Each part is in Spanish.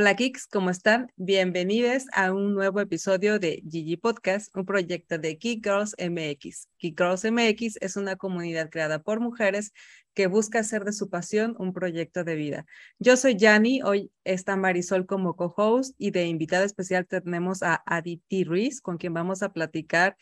Hola Kicks, ¿cómo están? Bienvenidos a un nuevo episodio de Gigi Podcast, un proyecto de Geek Girls MX. Geek Girls MX es una comunidad creada por mujeres que busca hacer de su pasión un proyecto de vida. Yo soy Yani, hoy está Marisol como co-host y de invitada especial tenemos a Aditi Ruiz, con quien vamos a platicar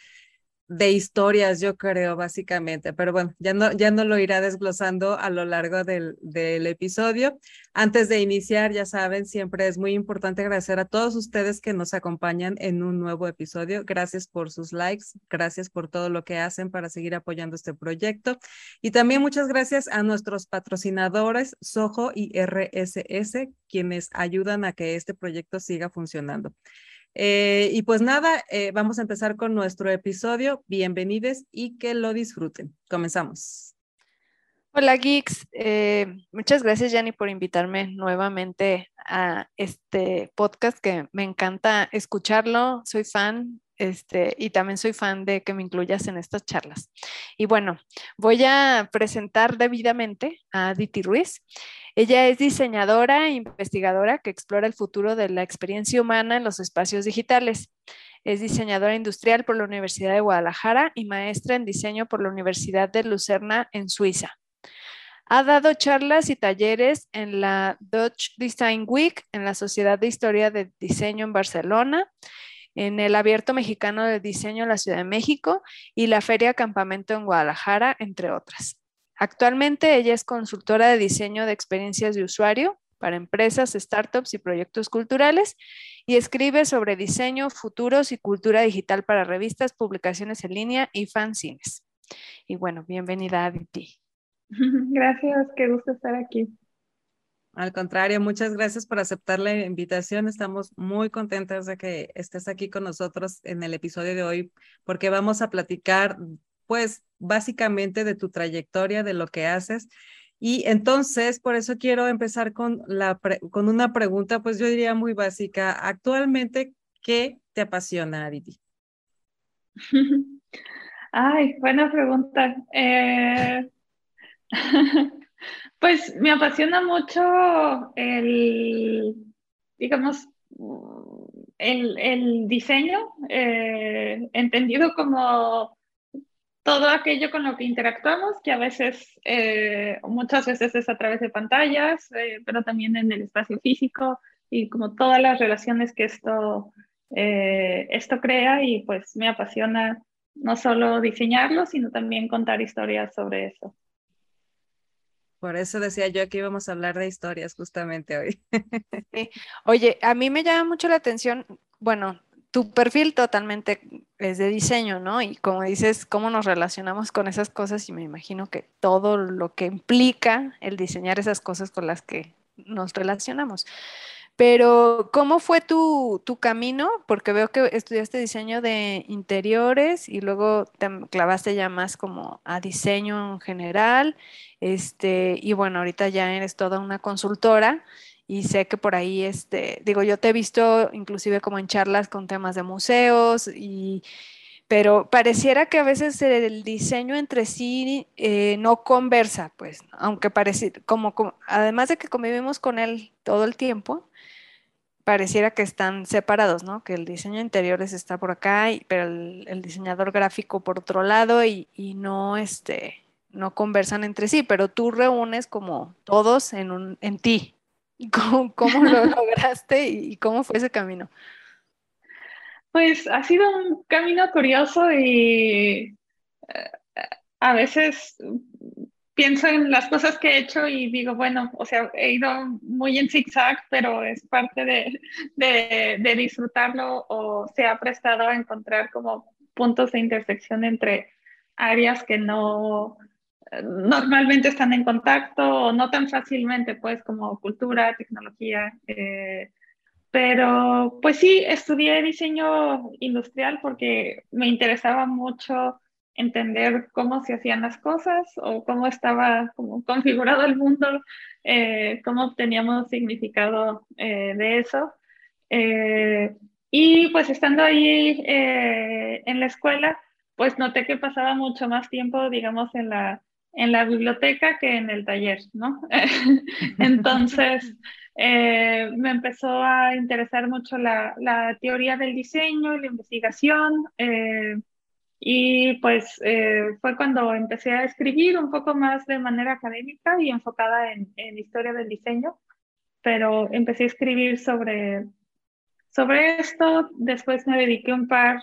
de historias, yo creo, básicamente. Pero bueno, ya no, ya no lo irá desglosando a lo largo del, del, episodio. Antes de iniciar, ya saben, siempre es muy importante agradecer a todos ustedes que nos acompañan en un nuevo episodio. Gracias por sus likes, gracias por todo lo que hacen para seguir apoyando este proyecto. Y también muchas gracias a nuestros patrocinadores, Soho y RSS, quienes ayudan a que este proyecto siga funcionando. Eh, y pues nada, eh, vamos a empezar con nuestro episodio. Bienvenidos y que lo disfruten. Comenzamos. Hola Geeks, eh, muchas gracias Yanni por invitarme nuevamente a este podcast que me encanta escucharlo, soy fan este, y también soy fan de que me incluyas en estas charlas. Y bueno, voy a presentar debidamente a Aditi Ruiz. Ella es diseñadora e investigadora que explora el futuro de la experiencia humana en los espacios digitales. Es diseñadora industrial por la Universidad de Guadalajara y maestra en diseño por la Universidad de Lucerna en Suiza. Ha dado charlas y talleres en la Dutch Design Week, en la Sociedad de Historia de Diseño en Barcelona, en el Abierto Mexicano de Diseño en la Ciudad de México y la Feria Campamento en Guadalajara, entre otras. Actualmente ella es consultora de diseño de experiencias de usuario para empresas, startups y proyectos culturales y escribe sobre diseño, futuros y cultura digital para revistas, publicaciones en línea y fanzines. Y bueno, bienvenida a ti. Gracias, qué gusto estar aquí. Al contrario, muchas gracias por aceptar la invitación. Estamos muy contentas de que estés aquí con nosotros en el episodio de hoy porque vamos a platicar, pues, básicamente de tu trayectoria, de lo que haces. Y entonces, por eso quiero empezar con, la con una pregunta, pues yo diría muy básica. Actualmente, ¿qué te apasiona, Aditi? Ay, buena pregunta. Eh... Pues me apasiona mucho el, digamos, el, diseño, eh, entendido como todo aquello con lo que interactuamos, que a veces, eh, muchas veces es a través de pantallas, eh, pero también en el espacio físico y como todas las relaciones que esto, esto crea y pues me apasiona no solo diseñarlo, sino también contar historias sobre eso. Por eso decía yo que íbamos a hablar de historias justamente hoy. Oye, a mí me llama mucho la atención, bueno, tu perfil totalmente es de diseño, ¿no? Y como dices, cómo nos relacionamos con esas cosas y me imagino que todo lo que implica el diseñar esas cosas con las que nos relacionamos. Pero, ¿cómo fue tu, tu, camino? Porque veo que estudiaste diseño de interiores y luego te clavaste ya más como a diseño en general. Este, y bueno, ahorita ya eres toda una consultora y sé que por ahí, este, digo, yo te he visto inclusive como en charlas con temas de museos y pero pareciera que a veces el diseño entre sí eh, no conversa, pues, aunque parece, como, además de que convivimos con él todo el tiempo, pareciera que están separados, ¿no? Que el diseño interiores está por acá, pero el, diseñador gráfico por otro lado y, no, este, no conversan entre sí, pero tú reúnes como todos en, un, en ti. ¿Cómo, cómo lo lograste y cómo fue ese camino? Pues ha sido un camino curioso y eh, a veces pienso en las cosas que he hecho y digo, bueno, o sea, he ido muy en zigzag, pero es parte de, de, disfrutarlo o se ha prestado a encontrar como puntos de intersección entre áreas que no normalmente están en contacto no tan fácilmente, pues como cultura, tecnología. Eh, pero pues sí, estudié diseño industrial porque me interesaba mucho entender cómo se hacían las cosas o cómo estaba como configurado el mundo, eh, cómo obteníamos significado eh, de eso. Eh, y pues estando ahí en la escuela, pues noté que pasaba mucho más tiempo, digamos, en la, en la biblioteca que en el taller, ¿no? Entonces, eh, me empezó a interesar mucho la, la, teoría del diseño y la investigación. Eh, y pues eh, fue cuando empecé a escribir un poco más de manera académica y enfocada en, en historia del diseño, pero empecé a escribir sobre, sobre esto. Después me dediqué un par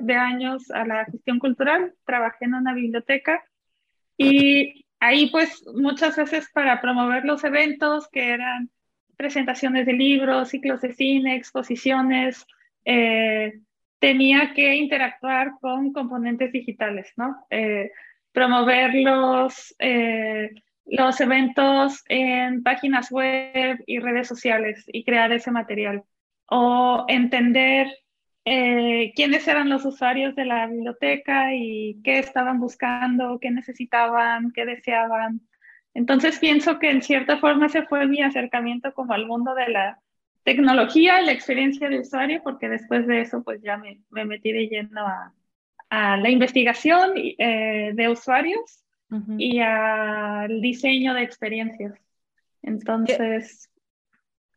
de años a la gestión cultural, trabajé en una biblioteca y ahí pues muchas veces para promover los eventos que eran presentaciones de libros, ciclos de cine, exposiciones, eh, tenía que interactuar con componentes digitales, ¿no? Eh, promover los, eh, los eventos en páginas web y redes sociales y crear ese material. O entender eh, quiénes eran los usuarios de la biblioteca y qué estaban buscando, qué necesitaban, qué deseaban. Entonces pienso que en cierta forma ese fue mi acercamiento como al mundo de la tecnología, la experiencia de usuario, porque después de eso pues ya me, me metí de lleno a, a la investigación eh, de usuarios y al diseño de experiencias. Entonces...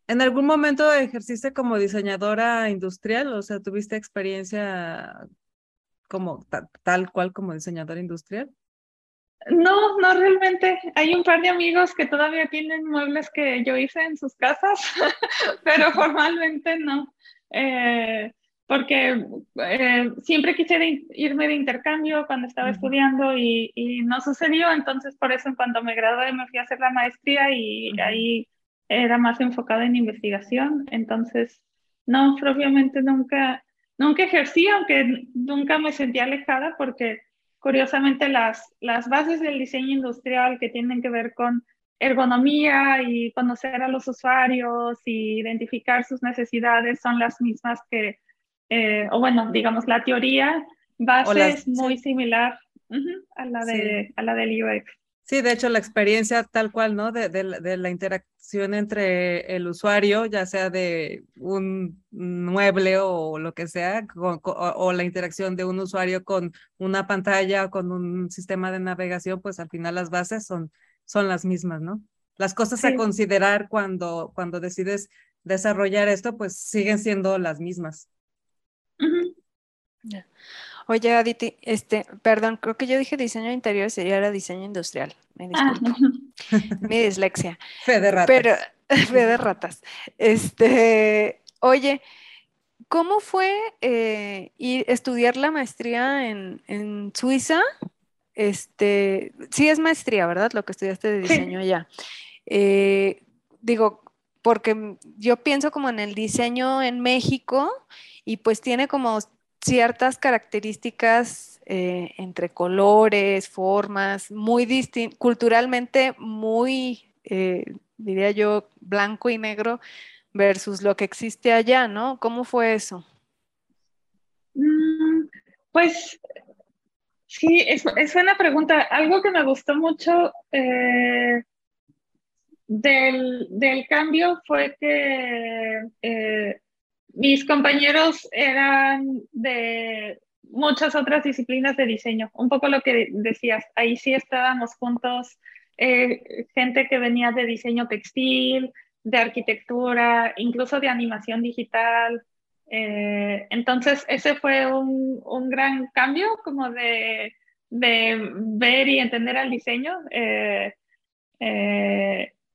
¿En algún momento ejerciste como diseñadora industrial? O sea, ¿tuviste experiencia como tal cual como diseñadora industrial? No, no realmente. Hay un par de amigos que todavía tienen muebles que yo hice en sus casas, pero formalmente no. Eh, porque eh, siempre quise irme de intercambio cuando estaba estudiando y, no sucedió, entonces por eso cuando me gradué me fui a hacer la maestría y ahí era más enfocada en investigación, entonces no, propiamente nunca, nunca ejercí, aunque nunca me sentía alejada porque curiosamente las, las bases del diseño industrial que tienen que ver con ergonomía y conocer a los usuarios y identificar sus necesidades son las mismas que, eh, o bueno, digamos, la teoría base es muy similar a, la de, a la del UX. Sí, de hecho, la experiencia tal cual, ¿no? De, de, la interacción entre el usuario, ya sea de un mueble o lo que sea, o, la interacción de un usuario con una pantalla o con un sistema de navegación, pues al final las bases son, son las mismas, ¿no? Las cosas a considerar cuando, cuando decides desarrollar esto, pues siguen siendo las mismas. Oye, Aditi, este, perdón, creo que yo dije diseño interior, sería era diseño industrial. Me ah. disculpo. Mi dislexia. Fe de ratas. Pero, fe de ratas. Este, oye, ¿cómo fue eh, ir estudiar la maestría en, Suiza? Este, sí es maestría, ¿verdad? Lo que estudiaste de diseño allá. Eh, digo, porque yo pienso como en el diseño en México y pues tiene como ciertas características eh, entre colores, formas, muy culturalmente muy, eh, diría yo, blanco y negro versus lo que existe allá, ¿no? ¿Cómo fue eso? Mm, pues sí, es, es, una pregunta. Algo que me gustó mucho eh, del, del, cambio fue que mis compañeros eran de muchas otras disciplinas de diseño, un poco lo que decías, ahí sí estábamos juntos, eh, gente que venía de diseño textil, de arquitectura, incluso de animación digital. Eh, entonces, ese fue un, un, gran cambio como de, de, ver y entender al diseño. Eh,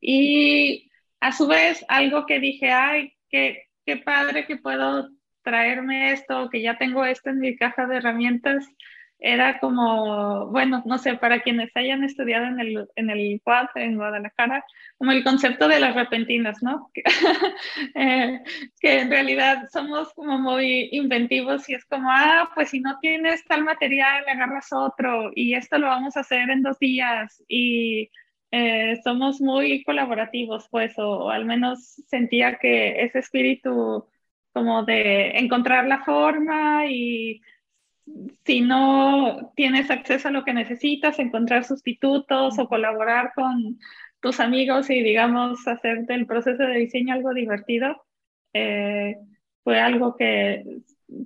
y a su vez, algo que dije, ay, que qué padre que puedo traerme esto, que ya tengo esto en mi caja de herramientas, era como, bueno, no sé, para quienes hayan estudiado en el, en el quad en Guadalajara, como el concepto de las repentinas, ¿no? Eh, que, en realidad somos como muy inventivos y es como, ah, pues si no tienes tal material, agarras otro y esto lo vamos a hacer en dos días y eh, somos muy colaborativos, pues, o, al menos sentía que ese espíritu como de encontrar la forma y si no tienes acceso a lo que necesitas, encontrar sustitutos o colaborar con tus amigos y, digamos, hacer del proceso de diseño algo divertido, eh, fue algo que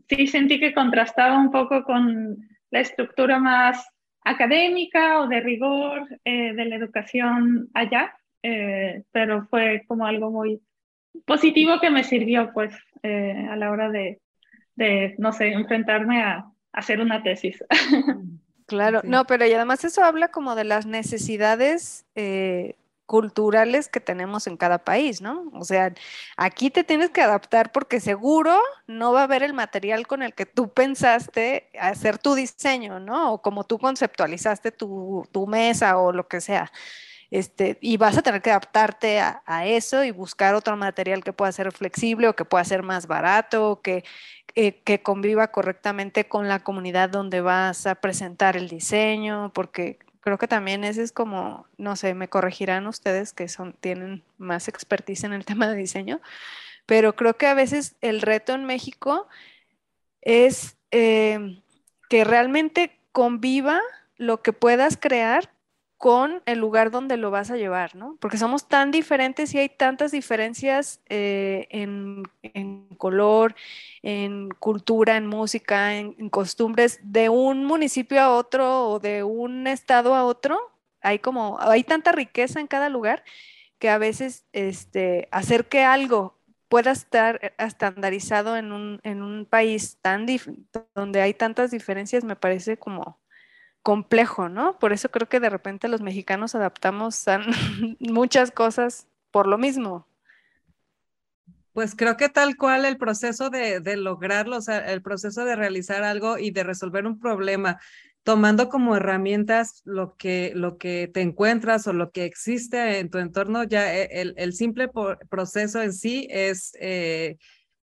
sí sentí que contrastaba un poco con la estructura más académica o de rigor de la educación allá, pero fue como algo muy positivo que me sirvió pues a la hora de, de, no sé, enfrentarme a, hacer una tesis. Claro, no, pero y además eso habla como de las necesidades eh, culturales que tenemos en cada país, ¿no? O sea, aquí te tienes que adaptar porque seguro no va a haber el material con el que tú pensaste hacer tu diseño, ¿no? O como tú conceptualizaste tu, tu mesa o lo que sea. Este, y vas a tener que adaptarte a, eso y buscar otro material que pueda ser flexible o que pueda ser más barato, que, eh, que conviva correctamente con la comunidad donde vas a presentar el diseño, porque creo que también ese es como, no sé, me corregirán ustedes que son, tienen más expertise en el tema de diseño, pero creo que a veces el reto en México es eh, que realmente conviva lo que puedas crear con el lugar donde lo vas a llevar, ¿no? Porque somos tan diferentes y hay tantas diferencias eh, en, color, en cultura, en música, en, costumbres, de un municipio a otro o de un estado a otro. Hay como, hay tanta riqueza en cada lugar que a veces este, hacer que algo pueda estar estandarizado en un, país tan donde hay tantas diferencias me parece como complejo, ¿no? Por eso creo que de repente los mexicanos adaptamos muchas cosas por lo mismo. Pues creo que tal cual el proceso de, lograrlo, o sea, el proceso de realizar algo y de resolver un problema, tomando como herramientas lo que, lo que te encuentras o lo que existe en tu entorno, ya e, el, simple proceso en sí es... Eh,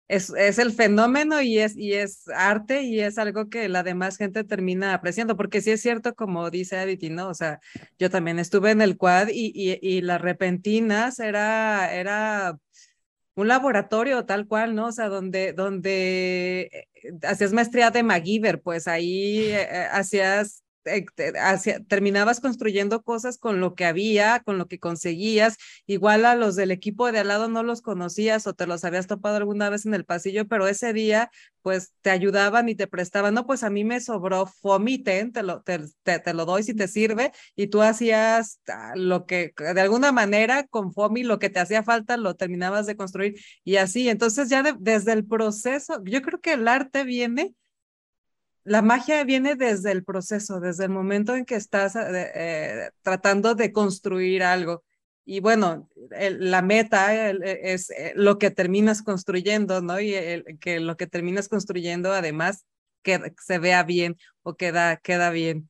es, es, el fenómeno y es, y es arte y es algo que la demás gente termina apreciando, porque sí es cierto, como dice Aditi, ¿no? O sea, yo también estuve en el quad y, y, y las repentinas era, era un laboratorio tal cual, ¿no? O sea, donde, donde eh, hacías maestría de MacGyver, pues ahí eh, eh, hacías eh, terminabas construyendo cosas con lo que había, con lo que conseguías. Igual a los del equipo de al lado no los conocías o te los habías topado alguna vez en el pasillo, pero ese día pues te ayudaban y te prestaban. No, pues a mí me sobró fomiten, te lo, te, te, lo doy si te sirve y tú hacías ah, lo que de alguna manera con FOMI lo que te hacía falta lo terminabas de construir y así. Entonces ya desde el proceso, yo creo que el arte viene la magia viene desde el proceso, desde el momento en que estás eh, tratando de construir algo. Y bueno, la meta es eh, lo que terminas construyendo, ¿no? Y que lo que terminas construyendo además que se vea bien o queda, queda bien.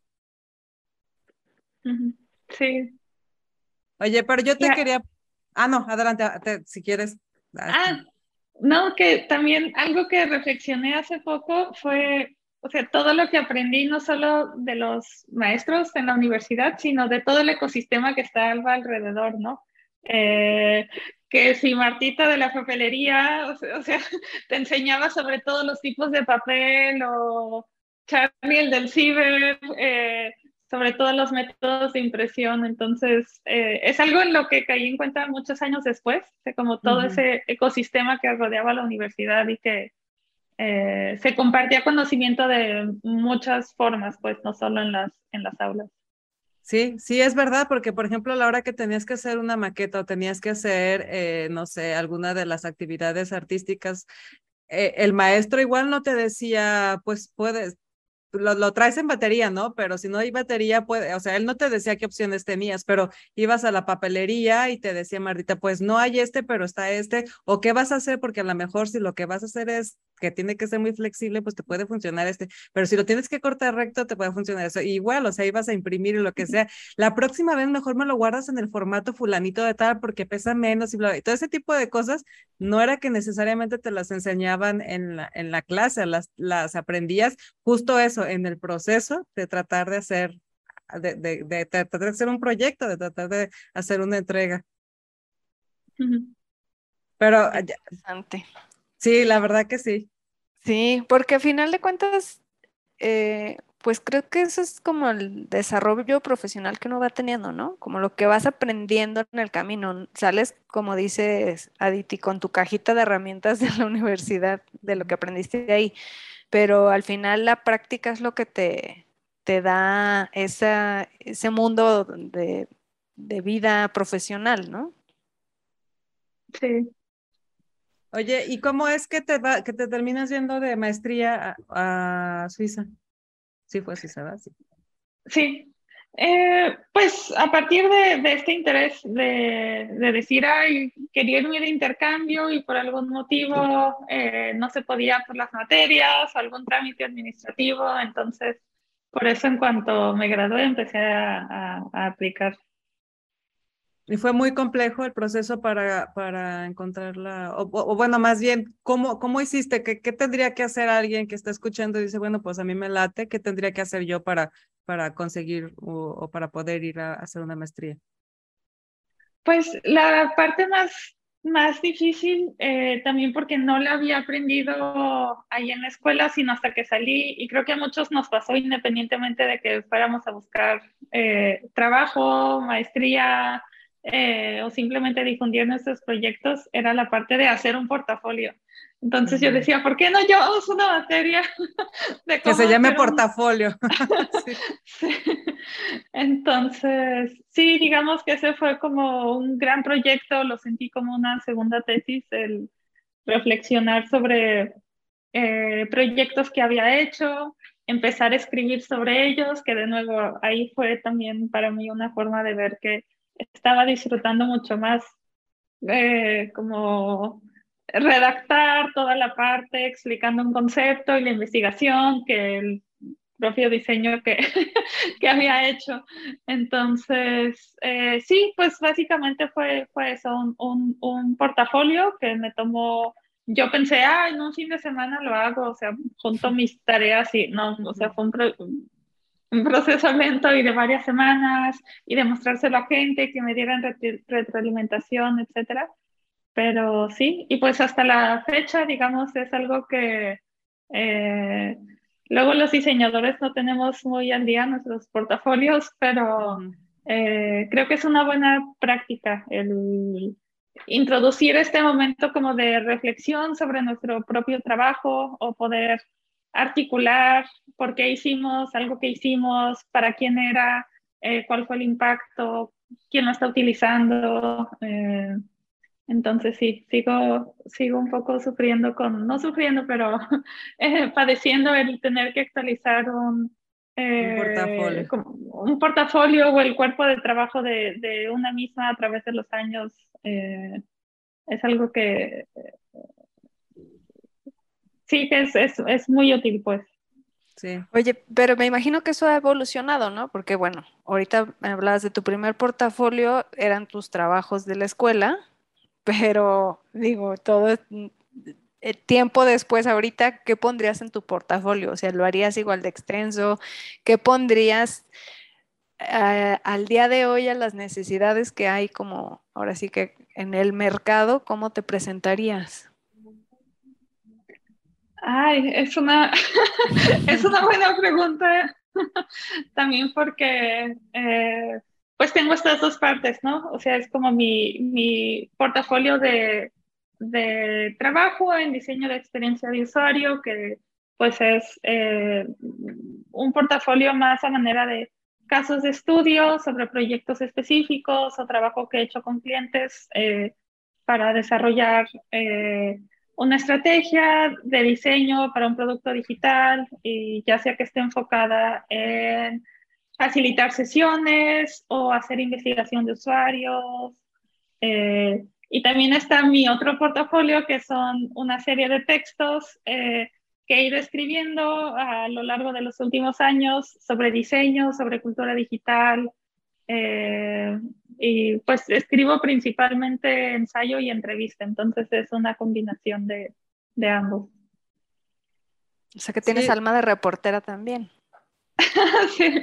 Sí. Oye, pero yo te quería... Ah, no, adelante, si quieres. Ah, no, que también algo que reflexioné hace poco fue o sea, todo lo que aprendí no solo de los maestros en la universidad, sino de todo el ecosistema que está alrededor, ¿no? Eh, que si Martita de la papelería, o sea, te enseñaba sobre todos los tipos de papel, o Charlie el del ciber, eh, sobre todos los métodos de impresión. Entonces, eh, es algo en lo que caí en cuenta muchos años después, de como todo ese ecosistema que rodeaba la universidad y que eh, se compartía conocimiento de muchas formas, pues no solo en las, en las aulas. Sí, sí, es verdad, porque por ejemplo, a la hora que tenías que hacer una maqueta o tenías que hacer, eh, no sé, alguna de las actividades artísticas, eh, el maestro igual no te decía, pues puedes, lo, lo, traes en batería, ¿no? Pero si no hay batería, puede, o sea, él no te decía qué opciones tenías, pero ibas a la papelería y te decía, Martita, pues no hay este, pero está este, o qué vas a hacer, porque a lo mejor si lo que vas a hacer es que tiene que ser muy flexible, pues te puede funcionar este, pero si lo tienes que cortar recto, te puede funcionar eso. igual, o sea, ibas a imprimir y lo que sea. La próxima vez mejor me lo guardas en el formato fulanito de tal porque pesa menos y bla, y todo ese tipo de cosas no era que necesariamente te las enseñaban en la, en la clase, las, las aprendías justo eso, en el proceso de tratar de hacer, de, de, de, tratar de hacer un proyecto, de tratar de hacer una entrega. Pero Interesante. Sí, la verdad que sí. Sí, porque a final de cuentas, eh, pues creo que eso es como el desarrollo profesional que uno va teniendo, ¿no? Como lo que vas aprendiendo en el camino. Sales, como dices, Aditi, con tu cajita de herramientas de la universidad, de lo que aprendiste ahí, pero al final la práctica es lo que te, te da esa, ese mundo de, de vida profesional, ¿no? Sí. Oye, ¿y cómo es que te va, que te terminas yendo de maestría a, Suiza? Sí, fue Suiza, ¿verdad? Sí. sí. Eh, pues a partir de, este interés de, decir, ay, quería irme de intercambio y por algún motivo eh, no se podía por las materias, algún trámite administrativo, entonces por eso en cuanto me gradué empecé a aplicar y fue muy complejo el proceso para, para encontrarla, o, bueno, más bien, ¿cómo, cómo hiciste? ¿Qué, ¿Qué, tendría que hacer alguien que está escuchando y dice, bueno, pues a mí me late, ¿qué tendría que hacer yo para, para conseguir o, para poder ir a, hacer una maestría? Pues la parte más, más difícil, eh, también porque no la había aprendido ahí en la escuela, sino hasta que salí, y creo que a muchos nos pasó independientemente de que fuéramos a buscar eh, trabajo, maestría, eh, o simplemente difundir nuestros proyectos era la parte de hacer un portafolio. Entonces yo decía, ¿por qué no uso una materia de que se llame portafolio? Entonces, sí, digamos que ese fue como un gran proyecto, lo sentí como una segunda tesis, el reflexionar sobre eh, proyectos que había hecho, empezar a escribir sobre ellos, que de nuevo ahí fue también para mí una forma de ver que estaba disfrutando mucho más eh, como redactar toda la parte explicando un concepto y la investigación que el propio diseño que, que había hecho. Entonces, eh, sí, pues básicamente fue, fue eso, un, un, un, portafolio que me tomó, yo pensé, ah, en un fin de semana lo hago, o sea, junto mis tareas y no, o sea, fue un, un proceso lento y de varias semanas y demostrárselo a gente que me dieran retroalimentación, etcétera. Pero sí, y pues hasta la fecha, digamos, es algo que eh, luego los diseñadores no tenemos muy al día nuestros portafolios, pero eh, creo que es una buena práctica el introducir este momento como de reflexión sobre nuestro propio trabajo o poder articular por qué hicimos algo que hicimos, para quién era, eh, cuál fue el impacto, quién lo está utilizando. Eh, entonces sí, sigo, sigo un poco sufriendo con, no sufriendo, pero eh, padeciendo el tener que actualizar un, un, portafolio. un, portafolio. o el cuerpo de trabajo de, de una misma a través de los años. es algo que sí que es, es, es muy útil, pues. Sí. Oye, pero me imagino que eso ha evolucionado, ¿no? Porque bueno, ahorita me hablabas de tu primer portafolio, eran tus trabajos de la escuela, pero digo, todo el tiempo después, ahorita, ¿qué pondrías en tu portafolio? O sea, ¿lo harías igual de extenso? ¿Qué pondrías eh, al día de hoy a las necesidades que hay como ahora sí que en el mercado? ¿Cómo te presentarías? Ay, es una, es una buena pregunta también porque eh, pues tengo estas dos partes, ¿no? O sea, es como mi, mi portafolio de, de, trabajo en diseño de experiencia de usuario, que pues es eh, un portafolio más a manera de casos de estudio sobre proyectos específicos o trabajo que he hecho con clientes eh, para desarrollar una estrategia de diseño para un producto digital y ya sea que esté enfocada en facilitar sesiones o hacer investigación de usuarios. Eh, y también está mi otro portafolio que son una serie de textos eh, que he ido escribiendo a lo largo de los últimos años sobre diseño, sobre cultura digital, eh, y pues escribo principalmente ensayo y entrevista, entonces es una combinación de, de ambos. O sea que tienes alma de reportera también. sí.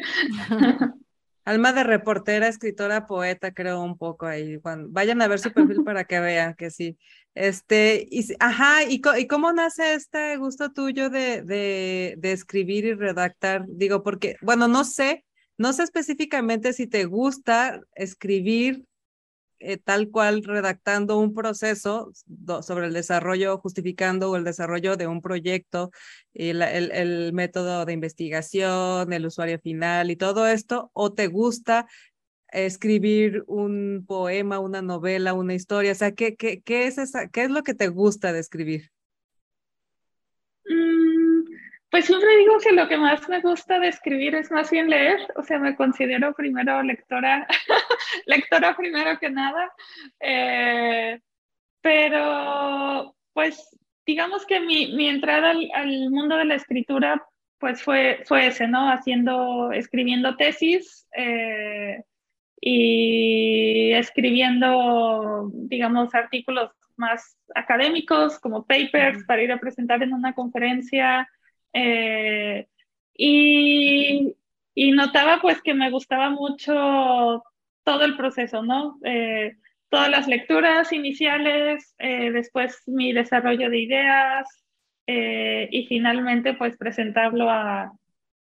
Alma de reportera, escritora, poeta, creo un poco ahí. vayan a ver su perfil para que vean que sí. Este, y, ajá, ¿y, ¿y, cómo nace este gusto tuyo de, de, de escribir y redactar? Digo, porque, bueno, no sé, no sé específicamente si te gusta escribir eh, tal cual redactando un proceso sobre el desarrollo, justificando el desarrollo de un proyecto, el, el, método de investigación, el usuario final y todo esto, o te gusta escribir un poema, una novela, una historia? O sea, ¿qué, qué, qué es, esa, qué es lo que te gusta de escribir? Mm, pues siempre digo que lo que más me gusta de escribir es más bien leer, o sea, me considero primero lectora, lectora primero que nada, eh, pero pues digamos que mi, mi entrada al, al, mundo de la escritura pues fue, fue ese, ¿no? Haciendo, escribiendo tesis eh, y escribiendo, digamos, artículos más académicos como papers para ir a presentar en una conferencia. Eh, y, y, notaba pues que me gustaba mucho todo el proceso, ¿no? Eh, todas las lecturas iniciales, eh, después mi desarrollo de ideas y finalmente pues presentarlo a,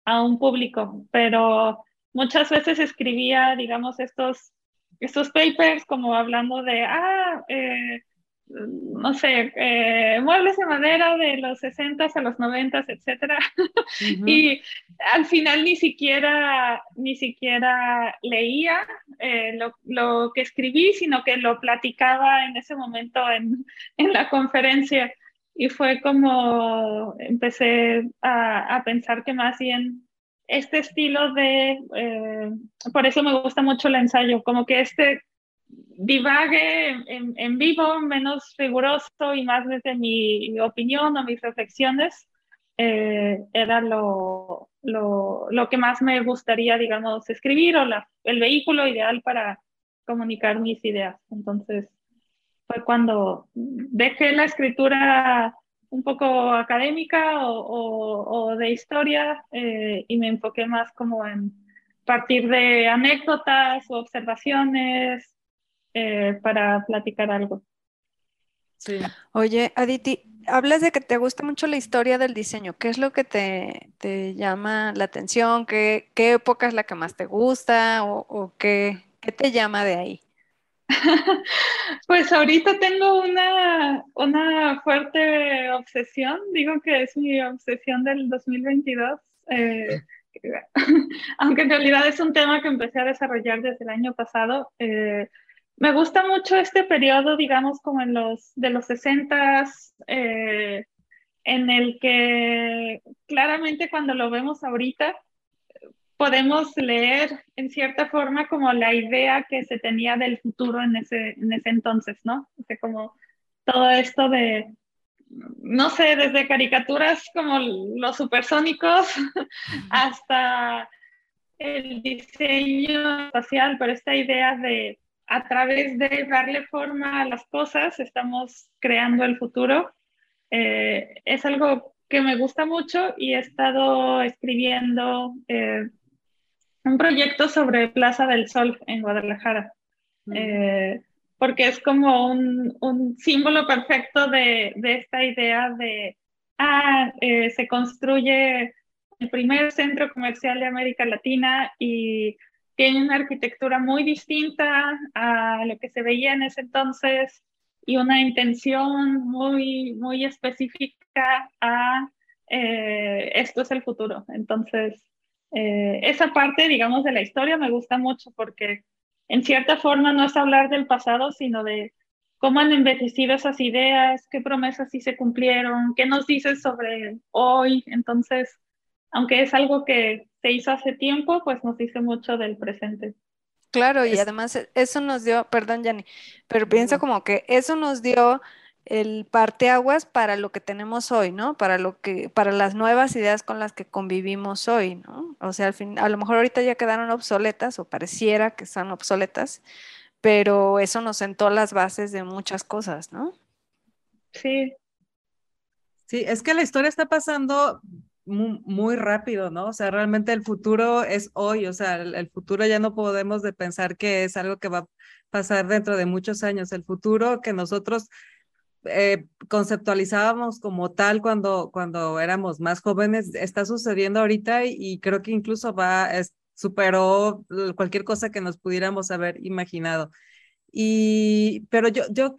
a, un público. Pero muchas veces escribía, digamos, estos, estos papers como hablando de, ah, no sé, eh, muebles de madera de los 60 a los 90, etcétera. y al final ni siquiera, ni siquiera leía eh, lo, lo, que escribí, sino que lo platicaba en ese momento en, en la conferencia. Y fue como empecé a, a pensar que más bien este estilo de, eh, por eso me gusta mucho el ensayo, como que este divague en, vivo, menos riguroso y más desde mi, opinión o mis reflexiones, eh, era lo, lo, lo, que más me gustaría, digamos, escribir o la, el vehículo ideal para comunicar mis ideas. Entonces, fue cuando dejé la escritura un poco académica o, o, de historia eh, y me enfoqué más como en partir de anécdotas observaciones eh, para platicar algo. Sí. Oye, Aditi, hablas de que te gusta mucho la historia del diseño. ¿Qué es lo que te, te llama la atención? ¿Qué, ¿Qué, época es la que más te gusta? ¿O, o qué, qué, te llama de ahí? pues ahorita tengo una, una fuerte obsesión. Digo que es mi obsesión del 2022. Eh, aunque en realidad es un tema que empecé a desarrollar desde el año pasado. Eh, me gusta mucho este periodo, digamos, como en los de los 60 eh, en el que claramente cuando lo vemos ahorita podemos leer en cierta forma como la idea que se tenía del futuro en ese, en ese entonces, ¿no? O sea, como todo esto de, no sé, desde caricaturas como los supersónicos hasta el diseño espacial, pero esta idea de a través de darle forma a las cosas, estamos creando el futuro. Eh, es algo que me gusta mucho y he estado escribiendo eh, un proyecto sobre Plaza del Sol en Guadalajara, mm. eh, porque es como un, un símbolo perfecto de, de, esta idea de, ah, se construye el primer centro comercial de América Latina y tiene una arquitectura muy distinta a lo que se veía en ese entonces y una intención muy, muy específica a eh, esto es el futuro. Entonces, eh, esa parte, digamos, de la historia me gusta mucho porque en cierta forma no es hablar del pasado, sino de cómo han envejecido esas ideas, qué promesas sí se cumplieron, qué nos dices sobre hoy. Entonces, aunque es algo que se hizo hace tiempo, pues nos dice mucho del presente. Claro, y además e, eso nos dio, perdón, Yanni, pero pienso como que eso nos dio el parteaguas para lo que tenemos hoy, ¿no? Para lo que, para las nuevas ideas con las que convivimos hoy, ¿no? O sea, al fin, a lo mejor ahorita ya quedaron obsoletas o pareciera que están obsoletas, pero eso nos sentó las bases de muchas cosas, ¿no? Sí. Sí, es que la historia está pasando muy, rápido, ¿no? O sea, realmente el futuro es hoy, o sea, el, futuro ya no podemos de pensar que es algo que va a pasar dentro de muchos años. El futuro que nosotros eh, conceptualizábamos como tal cuando, cuando éramos más jóvenes está sucediendo ahorita y, creo que incluso va, superó cualquier cosa que nos pudiéramos haber imaginado. Y, pero yo, yo,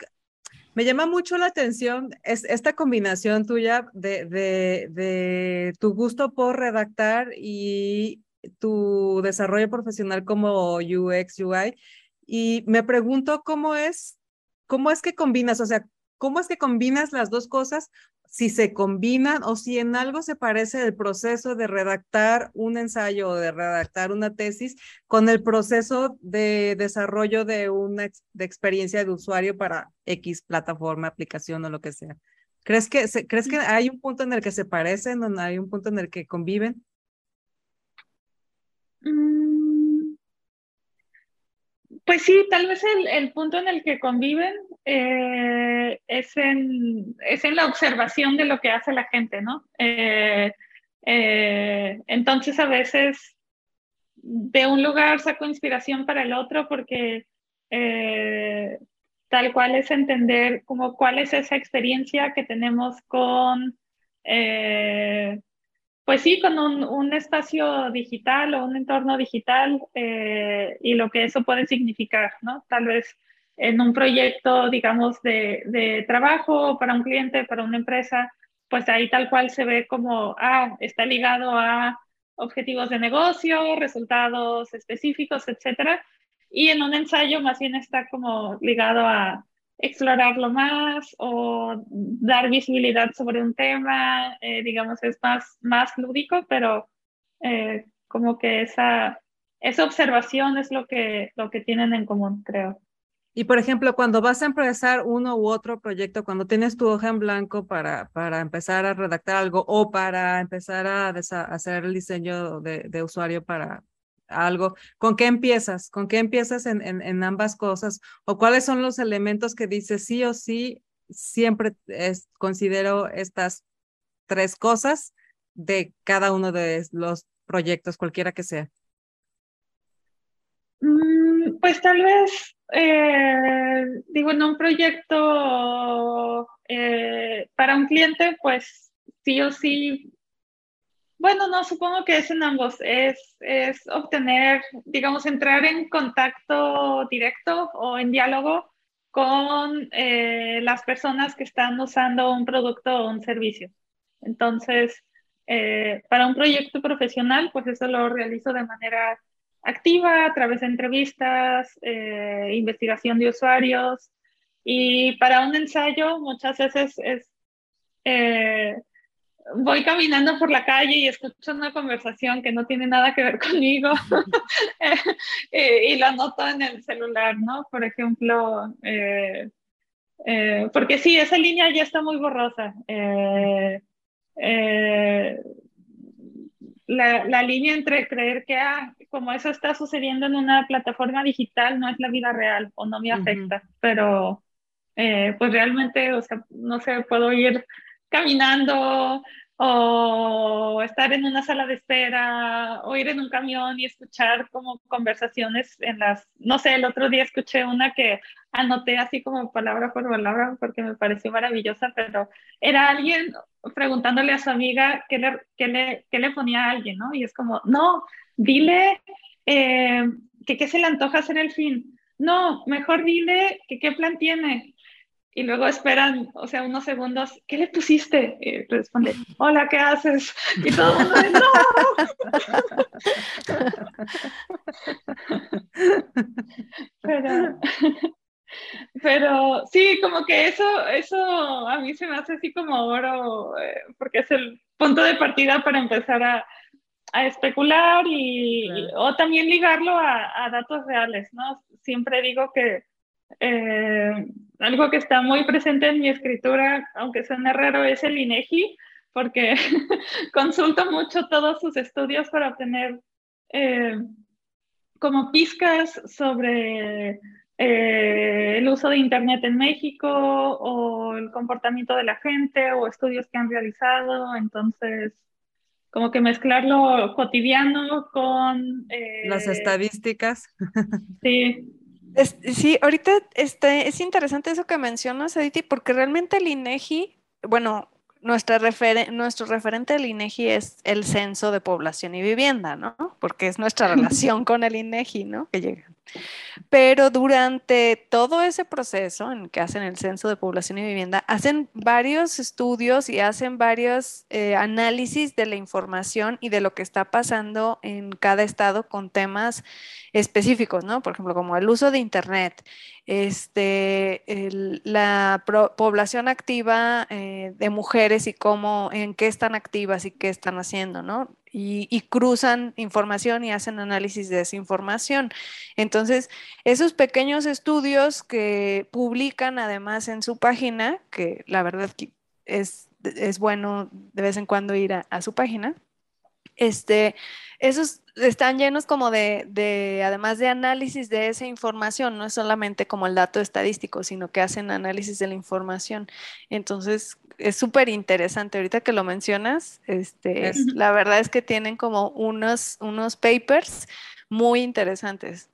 me llama mucho la atención es esta combinación tuya de, de, de tu gusto por redactar y tu desarrollo profesional como UX, UI. Y me pregunto cómo es, cómo es que combinas, o sea, cómo es que combinas las dos cosas, si se combinan o si en algo se parece el proceso de redactar un ensayo o de redactar una tesis con el proceso de desarrollo de una de experiencia de usuario para X plataforma, aplicación o lo que sea. ¿Crees que, ¿Crees que hay un punto en el que se parecen o hay un punto en el que conviven? Mm, pues sí, tal vez el, punto en el que conviven eh, es, en, es en la observación de lo que hace la gente, ¿no? Eh, eh, entonces a veces de un lugar saco inspiración para el otro porque tal cual es entender como cuál es esa experiencia que tenemos con pues sí, con un, espacio digital o un entorno digital eh, y lo que eso puede significar, ¿no? Tal vez en un proyecto, digamos, de, trabajo para un cliente, para una empresa, pues ahí tal cual se ve como, ah, está ligado a objetivos de negocio, resultados específicos, etcétera. Y en un ensayo más bien está como ligado a explorarlo más o dar visibilidad sobre un tema, eh, digamos, es más, más lúdico, pero eh, como que esa, esa observación es lo que, lo que tienen en común, creo. Y por ejemplo, cuando vas a empezar uno u otro proyecto, cuando tienes tu hoja en blanco para, para empezar a redactar algo o para empezar a, hacer el diseño de, de usuario para, algo, ¿con qué empiezas? ¿Con qué empiezas en, en, ambas cosas? ¿O cuáles son los elementos que dices sí o sí, siempre es, considero estas tres cosas de cada uno de los proyectos, cualquiera que sea? Mm, pues tal vez, eh, digo, en un proyecto eh, para un cliente, pues sí o sí bueno, no, supongo que es en ambos. Es, es obtener, digamos, entrar en contacto directo o en diálogo con eh, las personas que están usando un producto o un servicio. Entonces, eh, para un proyecto profesional, pues eso lo realizo de manera activa a través de entrevistas, eh, investigación de usuarios. Y para un ensayo, muchas veces es voy caminando por la calle y escucho una conversación que no tiene nada que ver conmigo eh, y la noto en el celular, ¿no? Por ejemplo, eh, eh, porque sí, esa línea ya está muy borrosa. La, línea entre creer que ah, como eso está sucediendo en una plataforma digital no es la vida real o no me afecta, pero pues realmente, o sea, no sé, puedo ir caminando o estar en una sala de espera o ir en un camión y escuchar como conversaciones en las, no sé, el otro día escuché una que anoté así como palabra por palabra porque me pareció maravillosa, pero era alguien preguntándole a su amiga qué le, qué le, qué le ponía a alguien, ¿no? Y es como, no, dile eh, que qué se le antoja hacer el fin. No, mejor dile que qué plan tiene y luego esperan, o sea, unos segundos, ¿qué le pusiste? Y responde, hola, ¿qué haces? Y todo el mundo, ¡no! Pero, sí, como que eso, eso a mí se me hace así como oro, eh, porque es el punto de partida para empezar a, a especular y, o también ligarlo a, a datos reales, ¿no? Siempre digo que eh, algo que está muy presente en mi escritura, aunque suene raro, es el INEGI, porque consulto mucho todos sus estudios para obtener eh, como pizcas sobre eh, el uso de Internet en México o el comportamiento de la gente o estudios que han realizado. Entonces, como que mezclar lo cotidiano con... Las estadísticas. Sí, sí, ahorita este, es interesante eso que mencionas, Edith, porque realmente el INEGI, bueno, nuestra nuestro referente del INEGI es el censo de población y vivienda, ¿no? Porque es nuestra relación con el INEGI, ¿no? Que llega. Pero durante todo ese proceso en que hacen el censo de población y vivienda, hacen varios estudios y hacen varios eh, análisis de la información y de lo que está pasando en cada estado con temas específicos, ¿no? Por ejemplo, como el uso de Internet, este, la población activa eh, de mujeres y cómo, en qué están activas y qué están haciendo, ¿no? y, cruzan información y hacen análisis de esa información. Entonces, esos pequeños estudios que publican además en su página, que la verdad es, es bueno de vez en cuando ir a, su página, este, esos están llenos como de, de, además de análisis de esa información, no es solamente como el dato estadístico, sino que hacen análisis de la información. Entonces, es súper interesante. Ahorita que lo mencionas, este, la verdad es que tienen como unos, unos papers muy interesantes.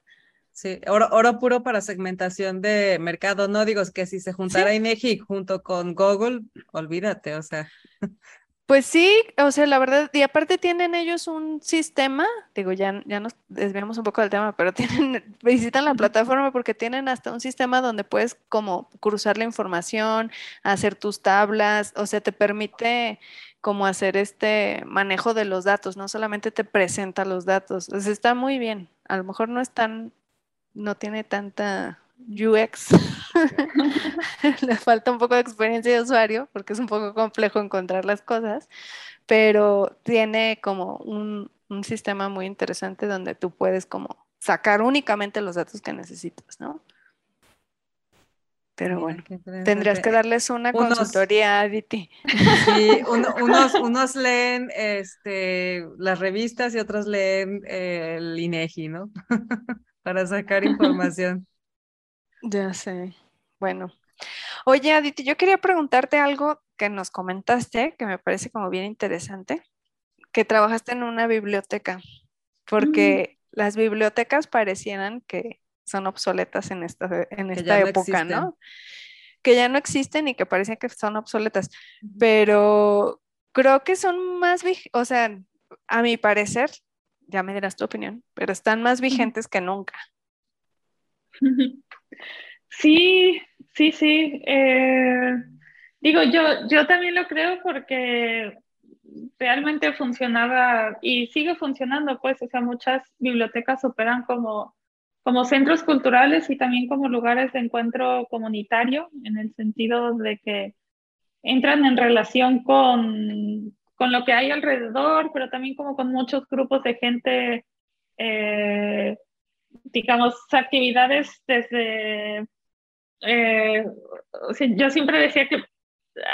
Sí, oro, oro puro para segmentación de mercado. No digo que si se juntara INEGI junto con Google, olvídate, o sea. Pues sí, o sea, la verdad, y aparte tienen ellos un sistema, digo, ya, ya nos desviamos un poco del tema, pero tienen, visitan la plataforma porque tienen hasta un sistema donde puedes como cruzar la información, hacer tus tablas, o sea, te permite como hacer este manejo de los datos, no solamente te presenta los datos, o sea, está muy bien, a lo mejor no es tan, no tiene tanta UX. Le falta un poco de experiencia de usuario porque es un poco complejo encontrar las cosas, pero tiene como un, sistema muy interesante donde tú puedes como sacar únicamente los datos que necesitas, ¿no? Pero bueno, tendrías que darles una consultoría a Aditi. Sí, unos, unos leen este, las revistas y otros leen el INEGI, ¿no? Para sacar información. Ya sé. Bueno. Oye, Aditi, yo quería preguntarte algo que nos comentaste, que me parece como bien interesante, que trabajaste en una biblioteca, porque mm. las bibliotecas parecieran que son obsoletas en esta, en esta época, ¿no? Que ya no existen y que parecen que son obsoletas, pero creo que son más, o sea, a mi parecer, ya me dirás tu opinión, pero están más vigentes que nunca. Sí, sí, sí. Eh, digo, yo, yo también lo creo porque realmente funcionaba y sigue funcionando, pues, o sea, muchas bibliotecas operan como, como centros culturales y también como lugares de encuentro comunitario, en el sentido de que entran en relación con, con lo que hay alrededor, pero también como con muchos grupos de gente eh, digamos, actividades desde, eh, yo siempre decía que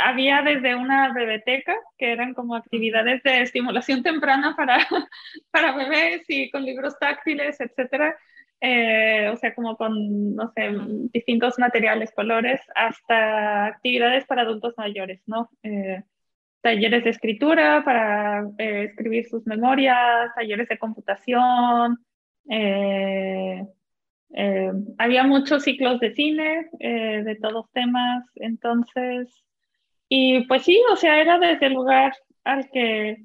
había desde una bebeteca, que eran como actividades de estimulación temprana para, para bebés y con libros táctiles, etcétera. Eh, o sea, como con, no sé, distintos materiales, colores, hasta actividades para adultos mayores, ¿no? Eh, talleres de escritura para escribir sus memorias, talleres de computación, eh, eh, había muchos ciclos de cine eh, de todos temas, entonces, y pues sí, o sea, era desde el lugar al que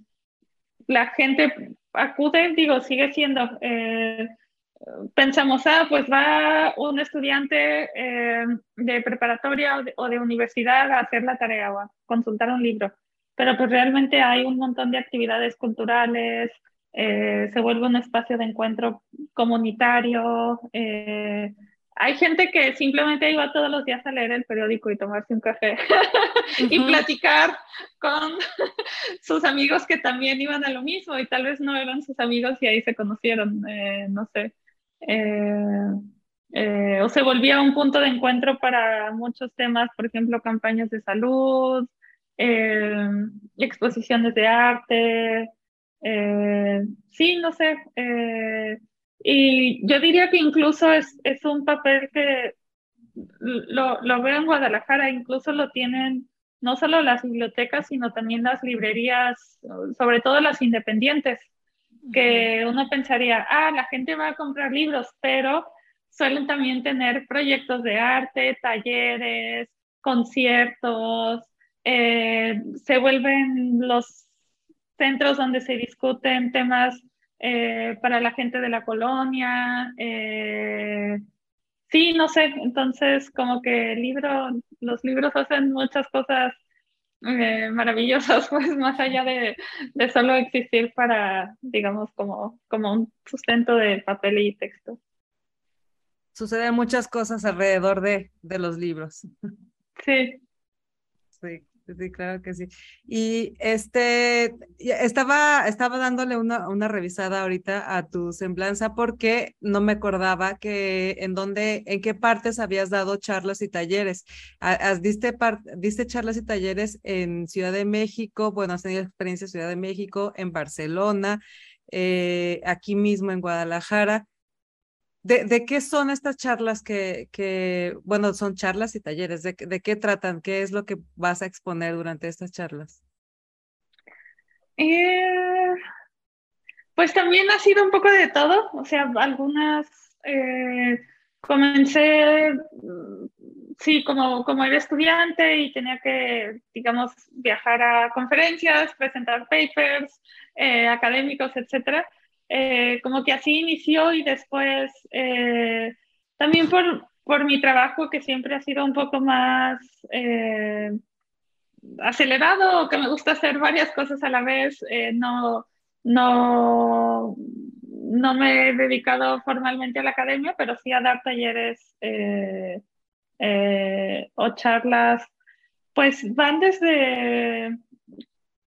la gente acude, digo, sigue siendo. pensamos, ah, pues va un estudiante de preparatoria o de, universidad a hacer la tarea o a consultar un libro, pero pues realmente hay un montón de actividades culturales, eh, se vuelve un espacio de encuentro comunitario. Eh, hay gente que simplemente iba todos los días a leer el periódico y tomarse un café y platicar con sus amigos que también iban a lo mismo y tal vez no eran sus amigos y ahí se conocieron, eh, no sé. o se volvía un punto de encuentro para muchos temas, por ejemplo, campañas de salud, exposiciones de arte, eh, sí, no sé. Eh, y yo diría que incluso es, es un papel que lo, lo, veo en Guadalajara, incluso lo tienen no solo las bibliotecas, sino también las librerías, sobre todo las independientes, que uno pensaría, ah, la gente va a comprar libros, pero suelen también tener proyectos de arte, talleres, conciertos, eh, se vuelven los centros donde se discuten temas para la gente de la colonia. sí, no sé, entonces como que el libro, los libros hacen muchas cosas maravillosas, pues más allá de, de, solo existir para, digamos, como, como un sustento de papel y texto suceden muchas cosas alrededor de, de los libros. Sí. Sí, sí, claro que sí. Y este, estaba, estaba dándole una, una revisada ahorita a tu semblanza porque no me acordaba que en dónde, en qué partes habías dado charlas y talleres. Has, diste, diste charlas y talleres en Ciudad de México, bueno, has tenido experiencia en Ciudad de México, en Barcelona, eh, aquí mismo en Guadalajara. ¿De, qué son estas charlas que, bueno, son charlas y talleres? ¿De, ¿De, qué tratan? ¿Qué es lo que vas a exponer durante estas charlas? Eh, pues también ha sido un poco de todo, o sea, algunas eh, comencé, mm, sí, como, como era estudiante y tenía que, digamos, viajar a conferencias, presentar papers eh, académicos, etcétera. Eh, como que así inició y después eh, también por, por, mi trabajo que siempre ha sido un poco más eh, acelerado, que me gusta hacer varias cosas a la vez, no, no, no me he dedicado formalmente a la academia, pero sí a dar talleres o charlas, pues van desde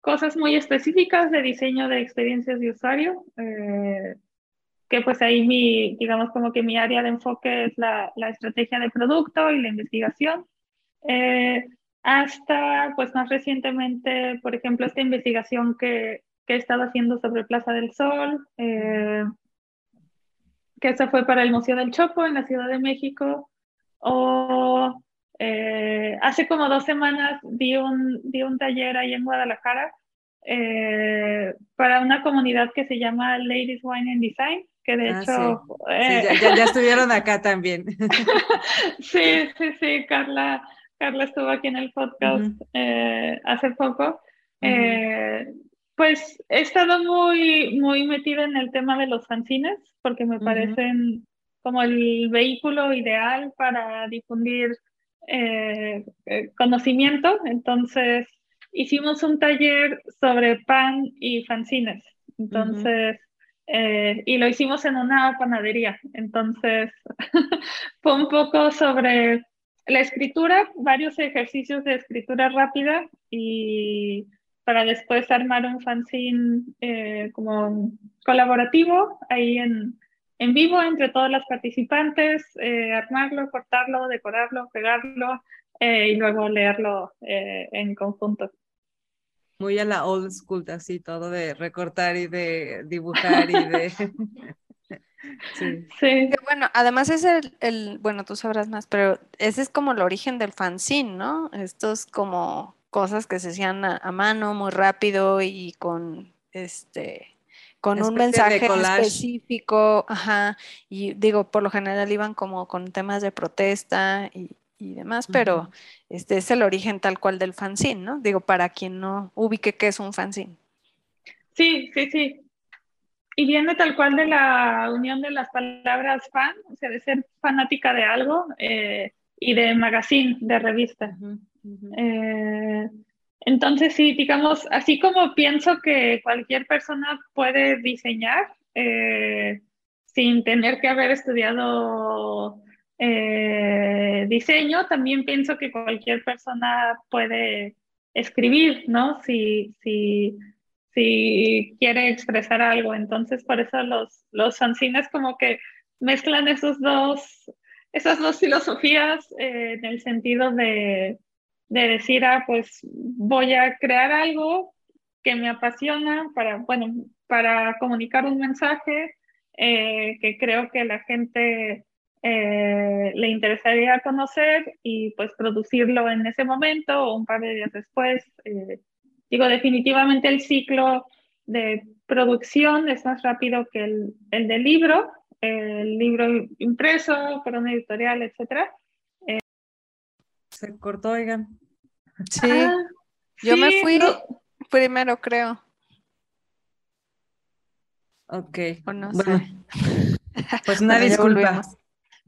cosas muy específicas de diseño de experiencias de usuario, eh, que pues ahí mi, digamos como que mi área de enfoque es la, la estrategia de producto y la investigación. Eh, hasta pues más recientemente, por ejemplo, esta investigación que, que he estado haciendo sobre Plaza del Sol, eh, que esa fue para el Museo del Chopo en la Ciudad de México, o eh, hace como dos semanas di un, di un taller ahí en Guadalajara eh, para una comunidad que se llama Ladies Wine and Design, que de ah, hecho... Eh, ya, estuvieron acá también. sí, sí, sí, Carla, Carla estuvo aquí en el podcast hace poco. pues he estado muy, muy metida en el tema de los fanzines, porque me parecen como el vehículo ideal para difundir eh, eh, conocimiento, entonces hicimos un taller sobre pan y fanzines, entonces, eh, y lo hicimos en una panadería, entonces fue un poco sobre la escritura, varios ejercicios de escritura rápida y para después armar un fanzine como colaborativo ahí en, en vivo entre todas las participantes, eh, armarlo, cortarlo, decorarlo, pegarlo eh, y luego leerlo eh, en conjunto. Muy a la old school, así todo de recortar y de dibujar y de... sí. sí. Bueno, además es el, el, bueno, tú sabrás más, pero ese es como el origen del fanzine, ¿no? Estos como cosas que se hacían a mano muy rápido y con este con un mensaje específico, ajá, y digo, por lo general iban como con temas de protesta y, demás, pero este es el origen tal cual del fanzine, ¿no? Digo, para quien no ubique qué es un fanzine. Sí, sí, sí. Y viene tal cual de la unión de las palabras fan, o sea, de ser fanática de algo eh, y de magazine, de revista. Eh, entonces, sí, digamos, así como pienso que cualquier persona puede diseñar eh, sin tener que haber estudiado eh, diseño, también pienso que cualquier persona puede escribir, ¿no? Si, si, si quiere expresar algo. Entonces, por eso los, los fanzines como que mezclan esos dos, esas dos filosofías eh, en el sentido de de decir, ah, pues voy a crear algo que me apasiona para, bueno, para comunicar un mensaje eh, que creo que la gente eh, le interesaría conocer y pues producirlo en ese momento o un par de días después. Eh, digo, definitivamente el ciclo de producción es más rápido que el, el del libro, el libro impreso, por una editorial, etcétera se cortó, oigan. Sí, ah, yo me fui primero, creo. Ok. no bueno, pues una disculpa.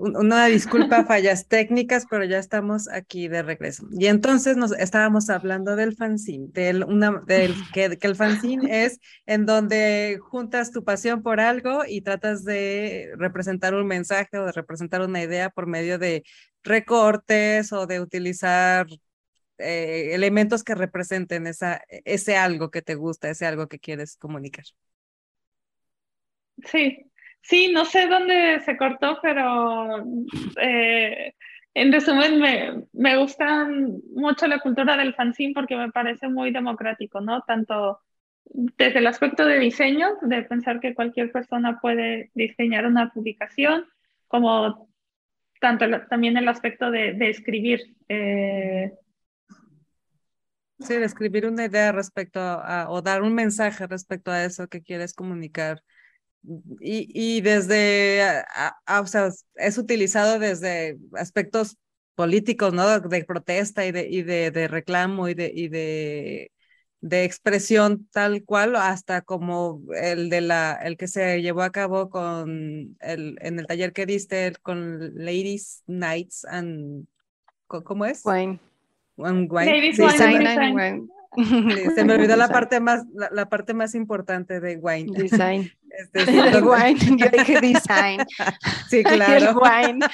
Una disculpa, fallas técnicas, pero ya estamos aquí de regreso. Y entonces nos estábamos hablando del fanzine, del, una, del que, que, el fanzine es en donde juntas tu pasión por algo y tratas de representar un mensaje o de representar una idea por medio de recortes o de utilizar eh, elementos que representen esa, ese algo que te gusta, ese algo que quieres comunicar. Sí, Sí, no sé dónde se cortó, pero eh, en resumen me, me gusta mucho la cultura del fanzine porque me parece muy democrático, ¿no? Tanto desde el aspecto de diseño, de pensar que cualquier persona puede diseñar una publicación, como tanto también el aspecto de, escribir. Eh, Sí, de escribir una idea respecto a, o dar un mensaje respecto a eso que quieres comunicar y, desde, o sea, es utilizado desde aspectos políticos, ¿no? De protesta y de, y de, reclamo y de, y de, de expresión tal cual, hasta como el de la, el que se llevó a cabo con el, en el taller que diste con Ladies Nights and, ¿cómo es? Wine. Ladies Wine. se me olvidó la parte más, la, parte más importante de wine. Design. Este, wine, yo dije design. Sí, claro. wine.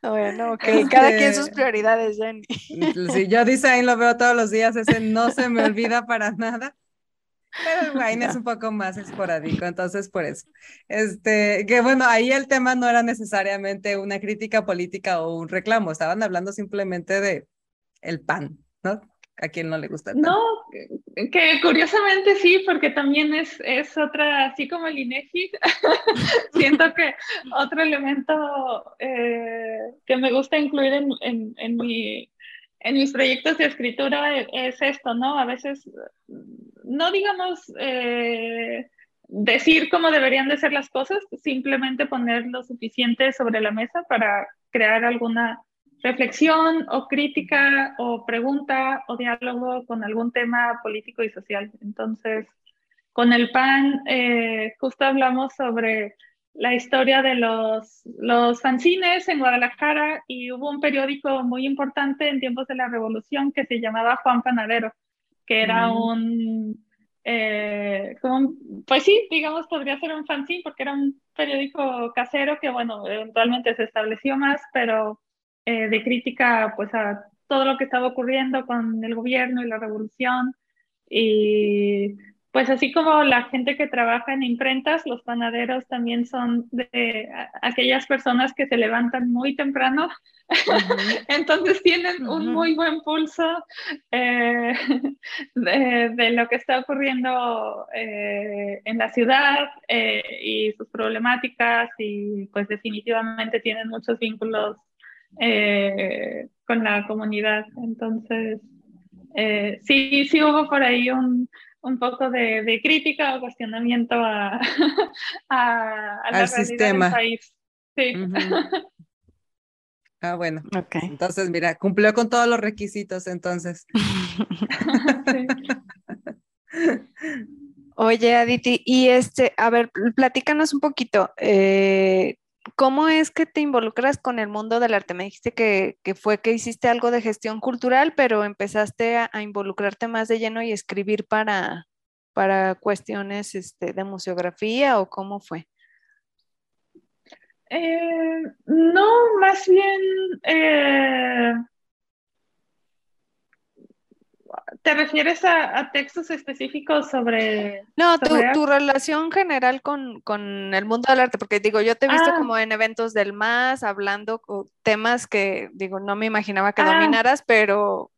Bueno, ok, cada quien sus este, prioridades, Jenny. Sí, yo design lo veo todos los días, ese no se me olvida para nada. Pero el wine es un poco más esporádico, entonces por eso. Este, que bueno, ahí el tema no era necesariamente una crítica política o un reclamo, estaban hablando simplemente de el pan, ¿no? A quien no le gusta. No, que curiosamente sí, porque también es, es otra, así como el INEGI, siento que otro elemento eh, que me gusta incluir en, en, en, mi, en mis proyectos de escritura es, esto, ¿no? A veces, no digamos eh, decir cómo deberían de ser las cosas, simplemente poner lo suficiente sobre la mesa para crear alguna reflexión o crítica o pregunta o diálogo con algún tema político y social. Entonces, con el PAN, eh, justo hablamos sobre la historia de los, los fanzines en Guadalajara y hubo un periódico muy importante en tiempos de la revolución que se llamaba Juan Panadero, que era mm. un, eh, pues sí, digamos, podría ser un fanzine porque era un periódico casero que, bueno, eventualmente se estableció más, pero eh, de crítica pues a todo lo que estaba ocurriendo con el gobierno y la revolución. Y pues así como la gente que trabaja en imprentas, los panaderos también son de aquellas personas que se levantan muy temprano, entonces tienen un muy buen pulso eh, de, lo que está ocurriendo eh, en la ciudad y sus problemáticas y pues definitivamente tienen muchos vínculos eh, con la comunidad. Entonces, eh, sí, sí hubo por ahí un, un poco de, de, crítica o cuestionamiento a, a, al sistema. Del país. Sí. Ah, bueno. Entonces, mira, cumplió con todos los requisitos, entonces. Oye, Aditi, y este, a ver, platícanos un poquito. Eh, ¿Cómo es que te involucras con el mundo del arte? Me dijiste que, fue que hiciste algo de gestión cultural, pero empezaste a, involucrarte más de lleno y escribir para, para cuestiones este, de museografía o cómo fue? Eh, no, más bien eh, ¿Te refieres a, textos específicos sobre... No, tu, relación general con, con, el mundo del arte, porque digo, yo te he visto ah. como en eventos del MAS, hablando con temas que, digo, no me imaginaba que ah. dominaras, pero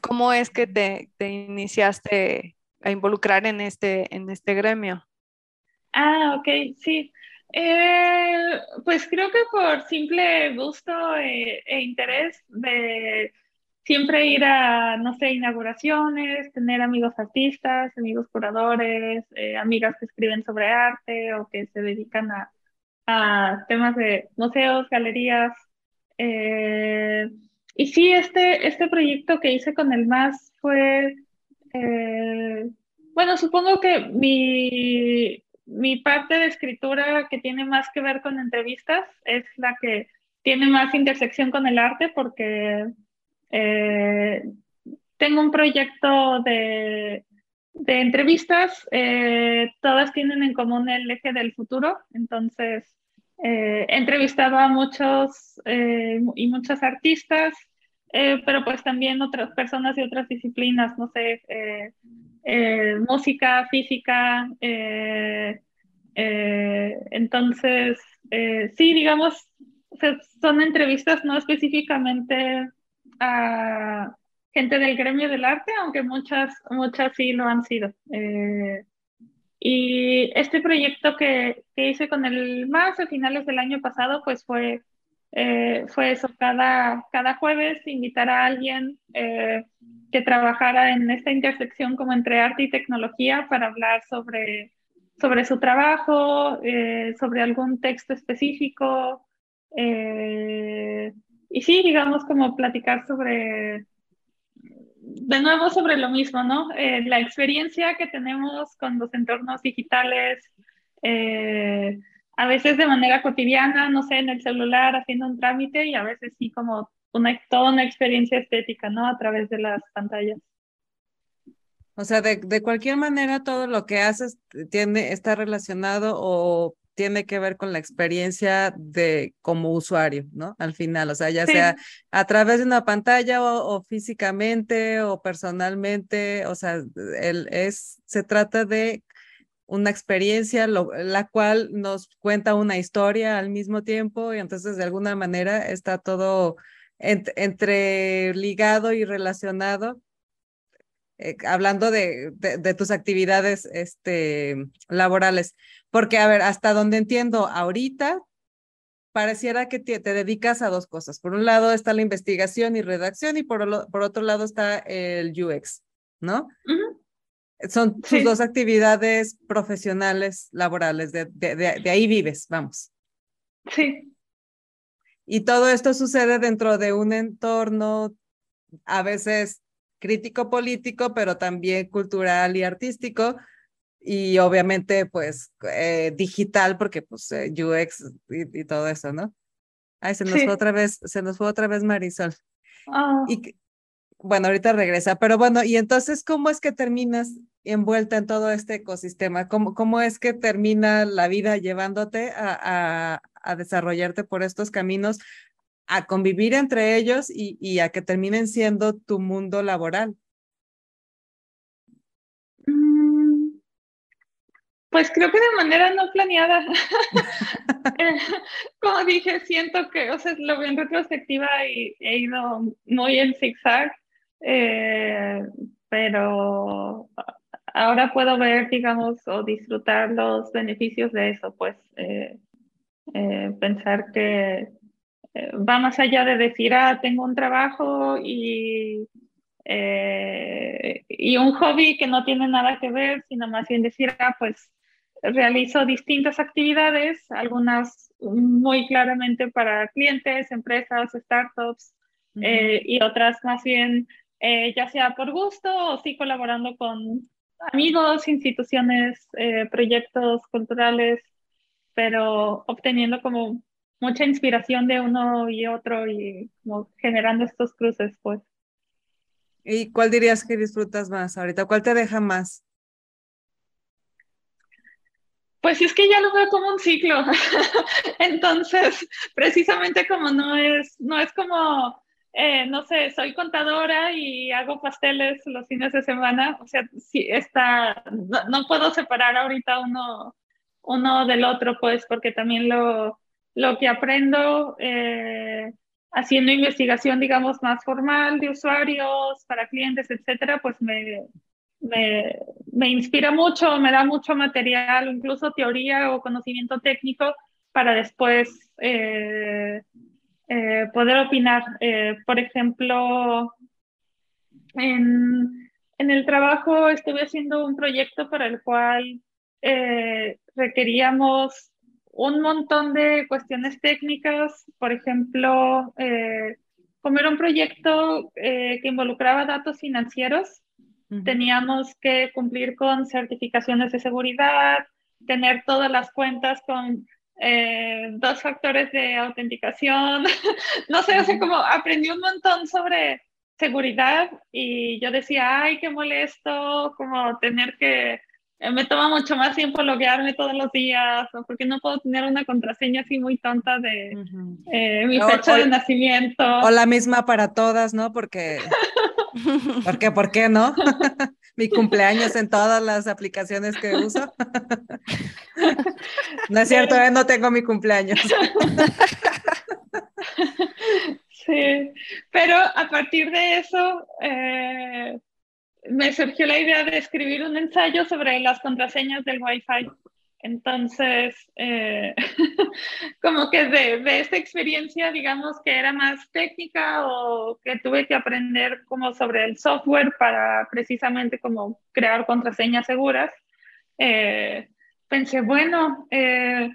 ¿cómo es que te, te, iniciaste a involucrar en este, en este gremio? Ah, ok, sí. Eh, pues creo que por simple gusto e, e interés de siempre ir a, no sé, inauguraciones, tener amigos artistas, amigos curadores, eh, amigas que escriben sobre arte o que se dedican a, a temas de museos, galerías. Eh, y sí, este, este proyecto que hice con el MAS fue, eh, Bueno, supongo que mi, mi parte de escritura que tiene más que ver con entrevistas es la que tiene más intersección con el arte porque eh, tengo un proyecto de, de entrevistas, eh, todas tienen en común el eje del futuro, entonces eh, he entrevistado a muchos y muchas artistas, pero pues también otras personas y otras disciplinas, no sé, música, física, entonces sí, digamos, son entrevistas no específicamente a gente del gremio del arte, aunque muchas, muchas sí lo han sido. Eh, y este proyecto que, que, hice con el MAS a finales del año pasado, pues fue, eh, fue eso, cada, cada jueves invitar a alguien eh, que trabajara en esta intersección como entre arte y tecnología para hablar sobre, sobre su trabajo, sobre algún texto específico, eh, y sí, digamos, como platicar sobre, de nuevo sobre lo mismo, ¿no? Eh, la experiencia que tenemos con los entornos digitales, eh, a veces de manera cotidiana, no sé, en el celular haciendo un trámite y a veces sí como una, toda una experiencia estética, ¿no? A través de las pantallas. O sea, de, de cualquier manera, todo lo que haces tiene, está relacionado o tiene que ver con la experiencia de como usuario, ¿no? Al final, o sea, ya sea a través de una pantalla o, físicamente o personalmente, o sea, el, es, se trata de una experiencia la cual nos cuenta una historia al mismo tiempo y entonces de alguna manera está todo entre ligado y relacionado. Eh, hablando de, de, de, tus actividades este, laborales. Porque, a ver, hasta donde entiendo, ahorita pareciera que te, dedicas a dos cosas. Por un lado está la investigación y redacción y por, por otro lado está el UX, ¿no? Son tus dos actividades profesionales, laborales, de, de, de, ahí vives, vamos. Sí. Y todo esto sucede dentro de un entorno a veces crítico político, pero también cultural y artístico, y obviamente pues eh, digital porque pues eh, UX y, todo eso, ¿no? Ay, se nos fue otra vez, se nos fue otra vez Marisol. Ah. Y bueno, ahorita regresa, pero bueno, y entonces, ¿cómo es que terminas envuelta en todo este ecosistema? ¿Cómo, cómo es que termina la vida llevándote a, a, a desarrollarte por estos caminos, a convivir entre ellos y, y a que terminen siendo tu mundo laboral? Pues creo que de manera no planeada. Eh, como dije, siento que, o sea, lo veo en retrospectiva y he ido muy en zigzag, eh, pero ahora puedo ver, digamos, o disfrutar los beneficios de eso, pues eh, pensar que va más allá de decir, ah, tengo un trabajo y y un hobby que no tiene nada que ver, sino más bien decir, ah, pues realizo distintas actividades, algunas muy claramente para clientes, empresas, startups, eh, y otras más bien eh, ya sea por gusto o sí colaborando con amigos, instituciones, eh, proyectos culturales, pero obteniendo como mucha inspiración de uno y otro y como generando estos cruces, pues. ¿Y cuál dirías que disfrutas más ahorita? ¿Cuál te deja más? Pues es que ya lo veo como un ciclo. Entonces, precisamente como no es, no es como, eh, no sé, soy contadora y hago pasteles los fines de semana. O sea, sí está, no, puedo separar ahorita uno, uno del otro, pues, porque también lo, lo que aprendo eh, haciendo investigación, digamos, más formal de usuarios para clientes, etcétera, pues me, me, me, inspira mucho, me da mucho material, incluso teoría o conocimiento técnico para después eh, eh, poder opinar. Por ejemplo, en, en, el trabajo estuve haciendo un proyecto para el cual requeríamos un montón de cuestiones técnicas, por ejemplo, como era un proyecto que involucraba datos financieros, teníamos que cumplir con certificaciones de seguridad, tener todas las cuentas con eh, dos factores de autenticación. no sé, o sea, como aprendí un montón sobre seguridad y yo decía, ay, qué molesto, como tener que, eh, me toma mucho más tiempo loguearme todos los días, o porque no puedo tener una contraseña así muy tonta de eh, mi fecha de nacimiento. O la misma para todas, ¿no? Porque, porque ¿por qué no? mi cumpleaños en todas las aplicaciones que uso. no es cierto, no tengo mi cumpleaños. sí, pero a partir de eso eh, me surgió la idea de escribir un ensayo sobre las contraseñas del Wi-Fi. Entonces, eh, como que de, de, esta experiencia, digamos que era más técnica o que tuve que aprender como sobre el software para precisamente como crear contraseñas seguras, eh, pensé, bueno, eh,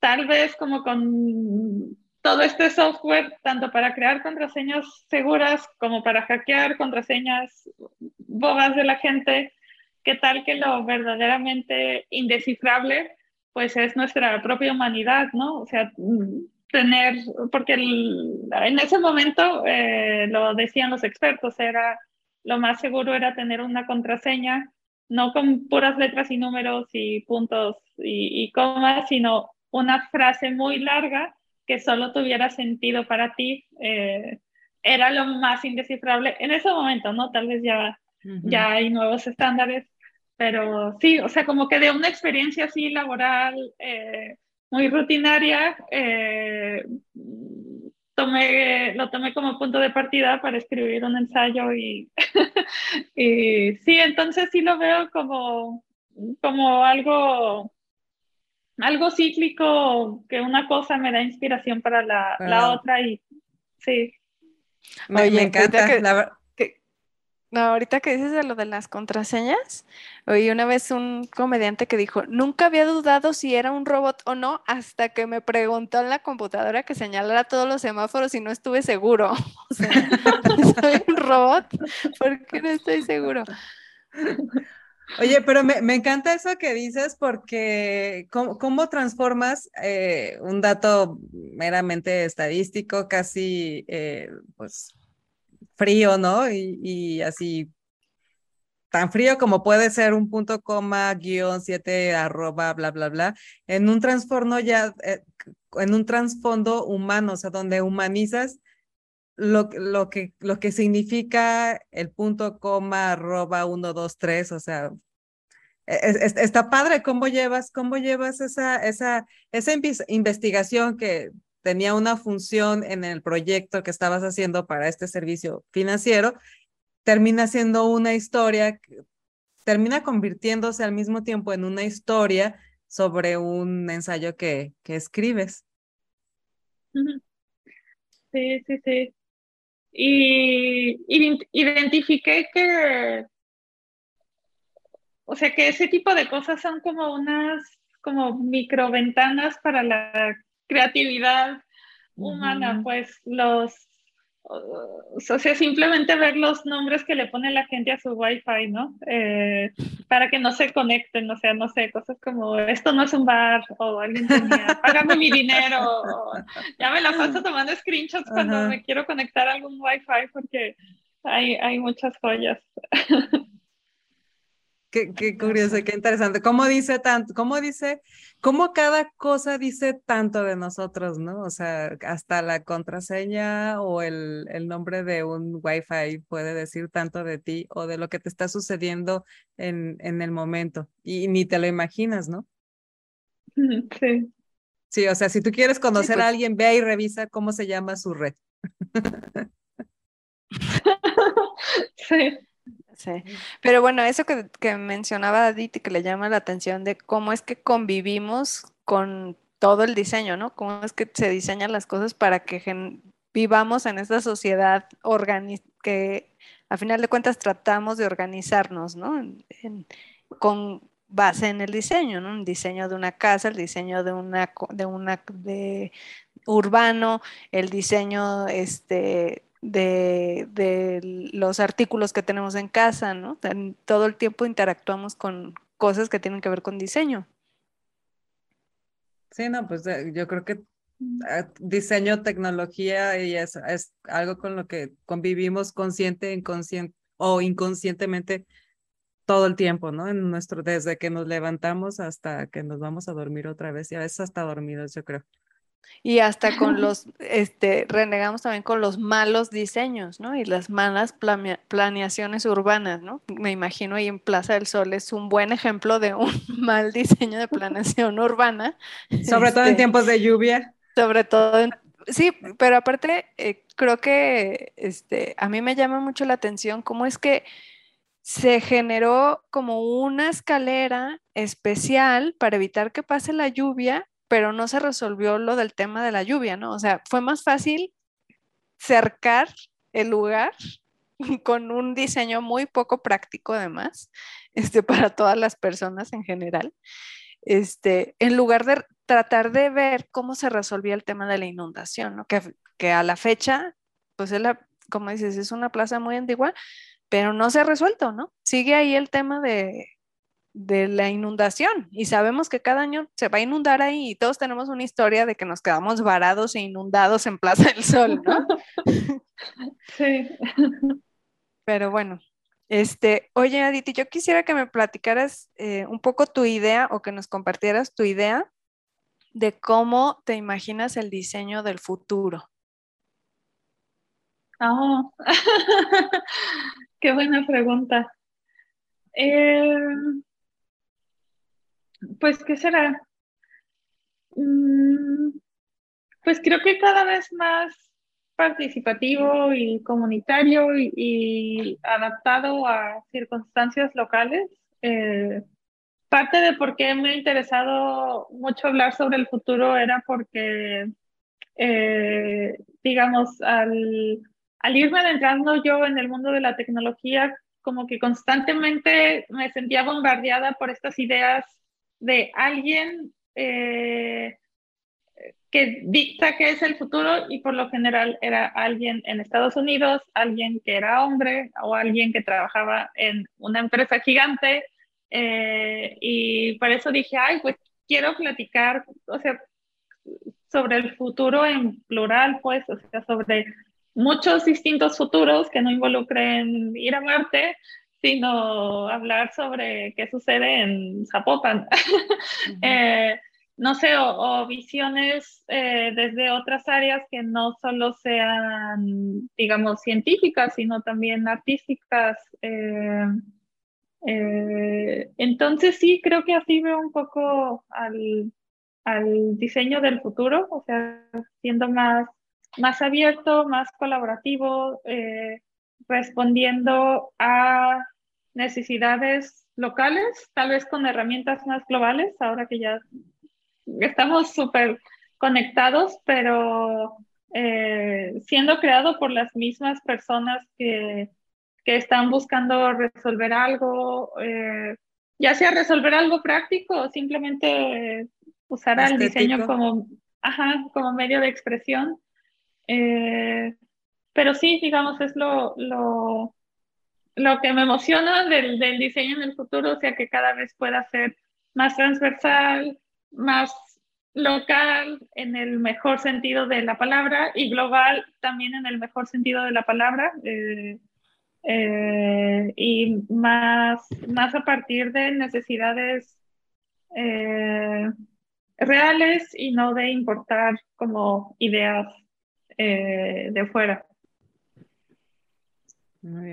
tal vez como con todo este software, tanto para crear contraseñas seguras como para hackear contraseñas bobas de la gente, qué tal que lo verdaderamente indescifrable, pues es nuestra propia humanidad, ¿no? O sea, tener, porque en ese momento, eh, lo decían los expertos, era lo más seguro era tener una contraseña, no con puras letras y números y puntos y, comas, sino una frase muy larga que solo tuviera sentido para ti. Eh, era lo más indescifrable en ese momento, ¿no? Tal vez ya, ya hay nuevos estándares, pero sí, o sea, como que de una experiencia así laboral eh, muy rutinaria, eh, tomé, lo tomé como punto de partida para escribir un ensayo y, y sí, entonces sí lo veo como, como algo, algo cíclico, que una cosa me da inspiración para la, la otra y sí. Me, me encanta. Que, la, ahorita que dices de lo de las contraseñas, oí una vez un comediante que dijo, nunca había dudado si era un robot o no hasta que me preguntó en la computadora que señalara todos los semáforos y no estuve seguro. O sea, ¿soy un robot? ¿Por qué no estoy seguro? Oye, pero me, me, encanta eso que dices porque cómo, cómo transformas eh, un dato meramente estadístico, casi eh, pues frío, ¿no? Y, así, tan frío como puede ser un punto coma, guion, siete, arroba, bla, bla, bla, en un trasfondo ya, eh, en un trasfondo humano, o sea, donde humanizas lo, lo, que, lo que significa el punto coma, arroba, uno, dos, tres, o sea, e, está padre cómo llevas, cómo llevas esa, esa, esa investigación que tenía una función en el proyecto que estabas haciendo para este servicio financiero, termina siendo una historia, termina convirtiéndose al mismo tiempo en una historia sobre un ensayo que, que escribes. Sí, sí, sí. Y, identifiqué que, o sea, que ese tipo de cosas son como unas, como microventanas para la creatividad humana, pues los, o sea, simplemente ver los nombres que le pone la gente a su wifi, ¿no? Eh, para que no se conecten, o sea, no sé, cosas como, esto no es un bar, o alguien tenía, págame mi dinero, o, ya me la paso tomando screenshots cuando me quiero conectar a algún wifi porque hay, hay muchas joyas. Qué, curioso, qué interesante. ¿Cómo dice tanto? ¿Cómo dice? ¿Cómo cada cosa dice tanto de nosotros, no? O sea, hasta la contraseña o el, el nombre de un Wi-Fi puede decir tanto de ti o de lo que te está sucediendo en, en el momento. Y, ni te lo imaginas, ¿no? Sí. Sí, o sea, si tú quieres conocer a pues alguien, ve y revisa cómo se llama su red. sí. Sí, pero bueno, eso que, que mencionaba Adit y que le llama la atención de cómo es que convivimos con todo el diseño, ¿no? Cómo es que se diseñan las cosas para que vivamos en esta sociedad que a final de cuentas tratamos de organizarnos, ¿no? con base en el diseño, ¿no? Un diseño de una casa, el diseño de una de una de urbano, el diseño este de, los artículos que tenemos en casa, ¿no? Todo el tiempo interactuamos con cosas que tienen que ver con diseño. Sí, no, pues eh, yo creo que eh, diseño, tecnología y es, es algo con lo que convivimos consciente, inconsciente o inconscientemente todo el tiempo, ¿no? En nuestro, desde que nos levantamos hasta que nos vamos a dormir otra vez y a veces hasta dormidos, yo creo. Y hasta con los, este, renegamos también con los malos diseños, ¿no? Y las malas planeaciones urbanas, ¿no? Me imagino ahí en Plaza del Sol es un buen ejemplo de un mal diseño de planeación urbana. Sobre todo en este, tiempos de lluvia. Sobre todo en, sí, pero aparte eh, creo que este, a mí me llama mucho la atención cómo es que se generó como una escalera especial para evitar que pase la lluvia pero no se resolvió lo del tema de la lluvia, ¿no? O sea, fue más fácil cercar el lugar con un diseño muy poco práctico además, este, para todas las personas en general, este, en lugar de tratar de ver cómo se resolvía el tema de la inundación, ¿no? Que, que a la fecha, pues es la, como dices, es una plaza muy antigua, pero no se ha resuelto, ¿no? Sigue ahí el tema de, de la inundación y sabemos que cada año se va a inundar ahí y todos tenemos una historia de que nos quedamos varados e inundados en Plaza del Sol, ¿no? Sí. Pero bueno, este, oye Aditi, yo quisiera que me platicaras eh, un poco tu idea o que nos compartieras tu idea de cómo te imaginas el diseño del futuro. Oh, qué buena pregunta. Eh, pues, ¿qué será? Mm, pues creo que cada vez más participativo y comunitario y, adaptado a circunstancias locales. Eh, parte de por qué me ha interesado mucho hablar sobre el futuro era porque, eh, digamos, al, al irme adentrando yo en el mundo de la tecnología, como que constantemente me sentía bombardeada por estas ideas de alguien eh, que dicta qué es el futuro y por lo general era alguien en Estados Unidos, alguien que era hombre o alguien que trabajaba en una empresa gigante. Eh, y por eso dije, ay, pues quiero platicar, o sea, sobre el futuro en plural, pues, o sea, sobre muchos distintos futuros que no involucren ir a Marte, sino hablar sobre qué sucede en Zapopan. Eh, no sé, o, visiones eh, desde otras áreas que no solo sean, digamos, científicas, sino también artísticas. Eh, entonces sí, creo que así veo un poco al, al diseño del futuro, o sea, siendo más, más abierto, más colaborativo, respondiendo a necesidades locales, tal vez con herramientas más globales, ahora que ya estamos súper conectados, pero eh, siendo creado por las mismas personas que, que están buscando resolver algo, eh, ya sea resolver algo práctico o simplemente usar el diseño como, ajá, como medio de expresión. Eh, pero sí, digamos, es lo, lo, lo que me emociona del, del, diseño en el futuro, o sea, que cada vez pueda ser más transversal, más local en el mejor sentido de la palabra y global también en el mejor sentido de la palabra eh, eh, y más, más a partir de necesidades eh, reales y no de importar como ideas de fuera.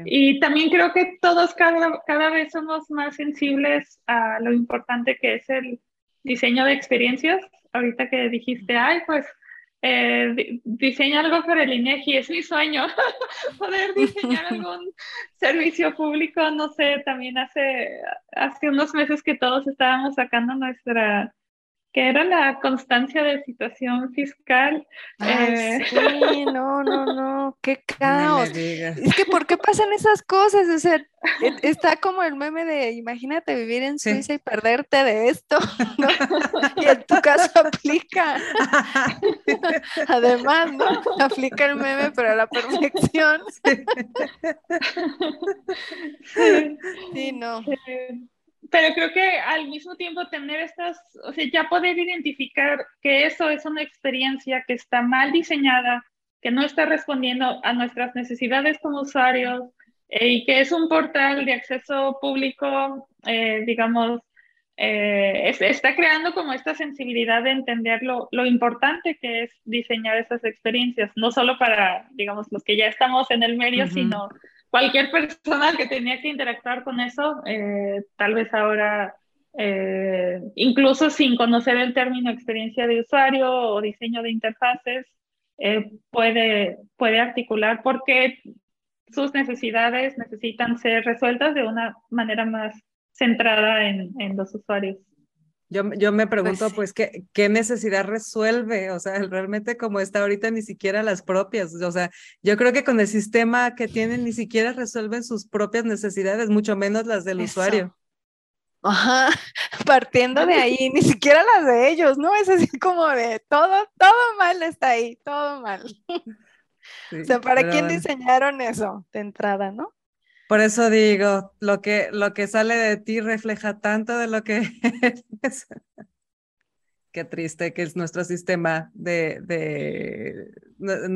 Y también creo que todos cada, cada vez somos más sensibles a lo importante que es el diseño de experiencias. Ahorita que dijiste, ay, pues eh, diseña algo para el INEGI, es mi sueño poder diseñar algún servicio público, no sé, también hace, hace unos meses que todos estábamos sacando nuestra que era la constancia de situación fiscal. Eh, sí, no, no, no, qué caos. es que, ¿por qué pasan esas cosas? O sea, e, está como el meme de, imagínate vivir en Suiza y perderte de esto, y en tu caso aplica. Además, ¿no? Aplica el meme, pero a la perfección. Sí, no pero creo que al mismo tiempo tener estas, o sea, ya poder identificar que eso es una experiencia que está mal diseñada, que no está respondiendo a nuestras necesidades como usuarios eh, y que es un portal de acceso público, eh, digamos, eh, está creando como esta sensibilidad de entender lo, lo, importante que es diseñar esas experiencias, no solo para, digamos, los que ya estamos en el medio, sino cualquier persona que tenía que interactuar con eso, eh, tal vez ahora, eh, incluso sin conocer el término experiencia de usuario o diseño de interfaces, eh, puede, puede articular porque sus necesidades necesitan ser resueltas de una manera más centrada en, en los usuarios. Yo, yo me pues pregunto, pues, ¿qué, ¿qué, necesidad resuelve? O sea, realmente como está ahorita, ni siquiera las propias. O sea, yo creo que con el sistema que tienen, ni siquiera resuelven sus propias necesidades, mucho menos las del usuario. Ajá, partiendo de ahí, ni siquiera las de ellos, ¿no? Es así como de todo, todo mal está ahí, todo mal. o sea, ¿para quién diseñaron eso de entrada, no? Por eso digo, lo que, lo que sale de ti refleja tanto de lo que eres. Qué triste que es nuestro sistema de, de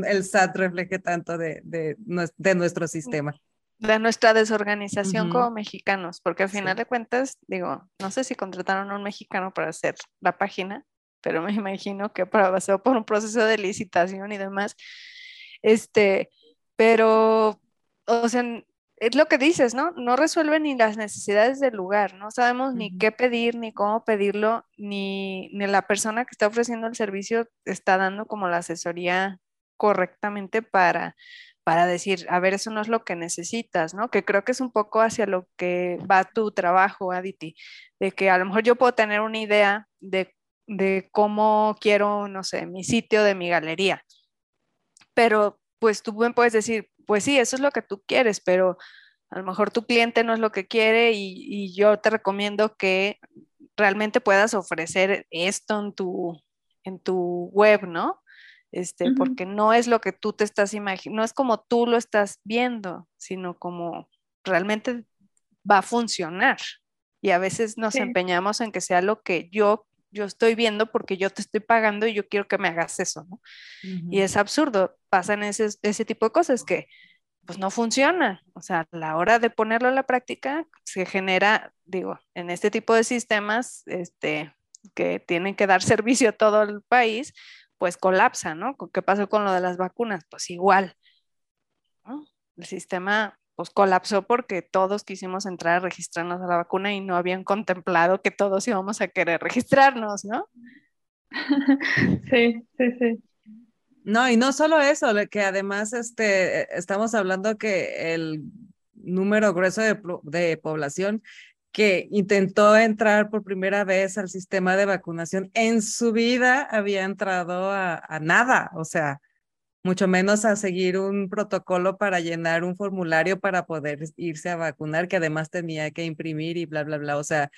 el SAT refleje tanto de, de, de nuestro sistema. De nuestra desorganización como mexicanos, porque al final de cuentas, digo, no sé si contrataron a un mexicano para hacer la página, pero me imagino que pasó por un proceso de licitación y demás. Este, pero, o sea, es lo que dices, ¿no? No resuelve ni las necesidades del lugar, no sabemos ni qué pedir, ni cómo pedirlo, ni, ni, la persona que está ofreciendo el servicio está dando como la asesoría correctamente para, para decir, a ver, eso no es lo que necesitas, ¿no? Que creo que es un poco hacia lo que va tu trabajo, Aditi, de que a lo mejor yo puedo tener una idea de, de cómo quiero, no sé, mi sitio de mi galería, pero pues tú me puedes decir, pues sí, eso es lo que tú quieres, pero a lo mejor tu cliente no es lo que quiere y, yo te recomiendo que realmente puedas ofrecer esto en tu, en tu web, ¿no? Este, Porque no es lo que tú te estás imaginando, no es como tú lo estás viendo, sino como realmente va a funcionar. Y a veces nos empeñamos en que sea lo que yo, yo estoy viendo porque yo te estoy pagando y yo quiero que me hagas eso, ¿no? Y es absurdo, pasan ese, ese tipo de cosas que pues no funciona. O sea, a la hora de ponerlo en la práctica, se genera, digo, en este tipo de sistemas este, que tienen que dar servicio a todo el país, pues colapsa, ¿no? ¿Qué pasó con lo de las vacunas? Pues igual. El sistema pues colapsó porque todos quisimos entrar a registrarnos a la vacuna y no habían contemplado que todos íbamos a querer registrarnos, ¿no? Sí, sí, sí. No, y no solo eso, que además este, estamos hablando que el número grueso de, población que intentó entrar por primera vez al sistema de vacunación en su vida había entrado a, a nada, o sea, mucho menos a seguir un protocolo para llenar un formulario para poder irse a vacunar, que además tenía que imprimir y bla, bla, bla. O sea,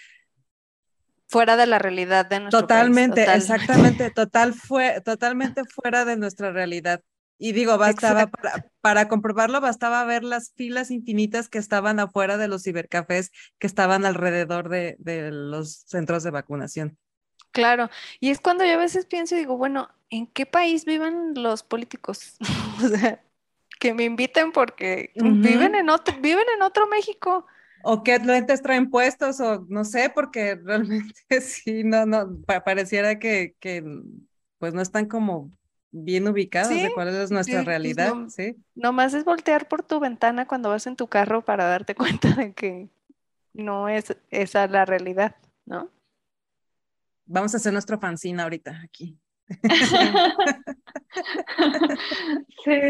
fuera de la realidad de nuestro Totalmente, exactamente, total fue, totalmente fuera de nuestra realidad. Y digo, bastaba para, para, comprobarlo, bastaba ver las filas infinitas que estaban afuera de los cibercafés que estaban alrededor de, de los centros de vacunación. Claro, y es cuando yo a veces pienso y digo, bueno, ¿en qué país viven los políticos? o sea, que me inviten porque viven, en otro, viven en otro México o qué lentes traen puestos, o no sé, porque realmente sí, no, no, pareciera que, que pues no están como bien ubicados de cuál es nuestra pues realidad, no, ¿sí? Nomás es voltear por tu ventana cuando vas en tu carro para darte cuenta de que no es esa la realidad, ¿no? Vamos a hacer nuestro fanzine ahorita aquí. sí,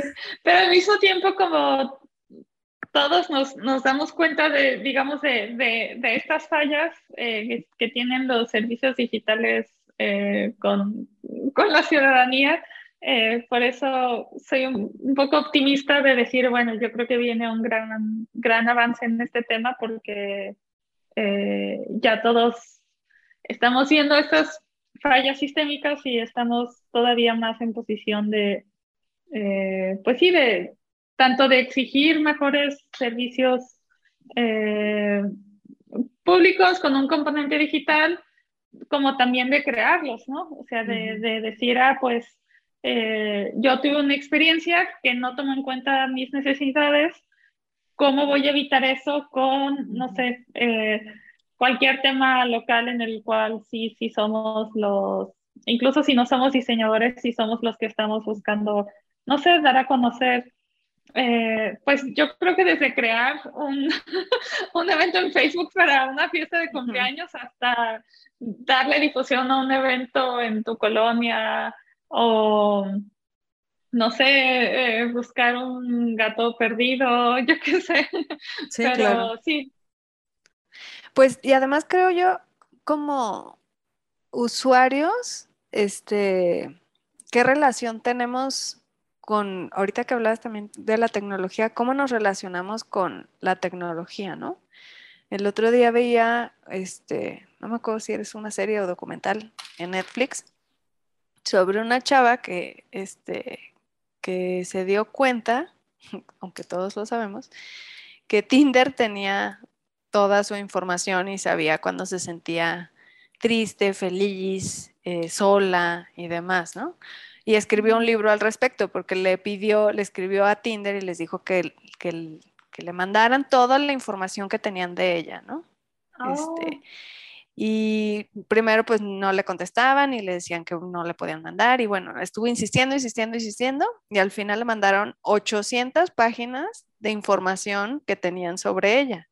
pero al mismo tiempo como todos nos, nos, damos cuenta de, digamos, de, de, estas fallas eh, que, tienen los servicios digitales eh, con, con, la ciudadanía. Eh, por eso soy un, un, poco optimista de decir, bueno, yo creo que viene un gran, gran avance en este tema porque ya todos estamos viendo estas fallas sistémicas y estamos todavía más en posición de, pues sí, de tanto de exigir mejores servicios eh, públicos con un componente digital, como también de crearlos, ¿no? O sea, de, decir, ah, pues eh, yo tuve una experiencia que no tomó en cuenta mis necesidades, ¿cómo voy a evitar eso con, no sé, eh, cualquier tema local en el cual sí, sí somos los, incluso si no somos diseñadores, sí somos los que estamos buscando, no sé, dar a conocer eh, pues yo creo que desde crear un, un, evento en Facebook para una fiesta de cumpleaños hasta darle difusión a un evento en tu colonia o no sé, eh, buscar un gato perdido, yo qué sé. Sí, Pero sí. Pues y además creo yo como usuarios, este, ¿qué relación tenemos con, ahorita que hablabas también de la tecnología, cómo nos relacionamos con la tecnología, ¿no? El otro día veía, este, no me acuerdo si eres una serie o documental en Netflix, sobre una chava que, este, que se dio cuenta, aunque todos lo sabemos, que Tinder tenía toda su información y sabía cuando se sentía triste, feliz, eh, sola y demás, ¿no? y escribió un libro al respecto porque le pidió, le escribió a Tinder y les dijo que, que, le mandaran toda la información que tenían de ella, ¿no? Este, oh. y primero pues no le contestaban y le decían que no le podían mandar y bueno, estuvo insistiendo, insistiendo, insistiendo y al final le mandaron 800 páginas de información que tenían sobre ella.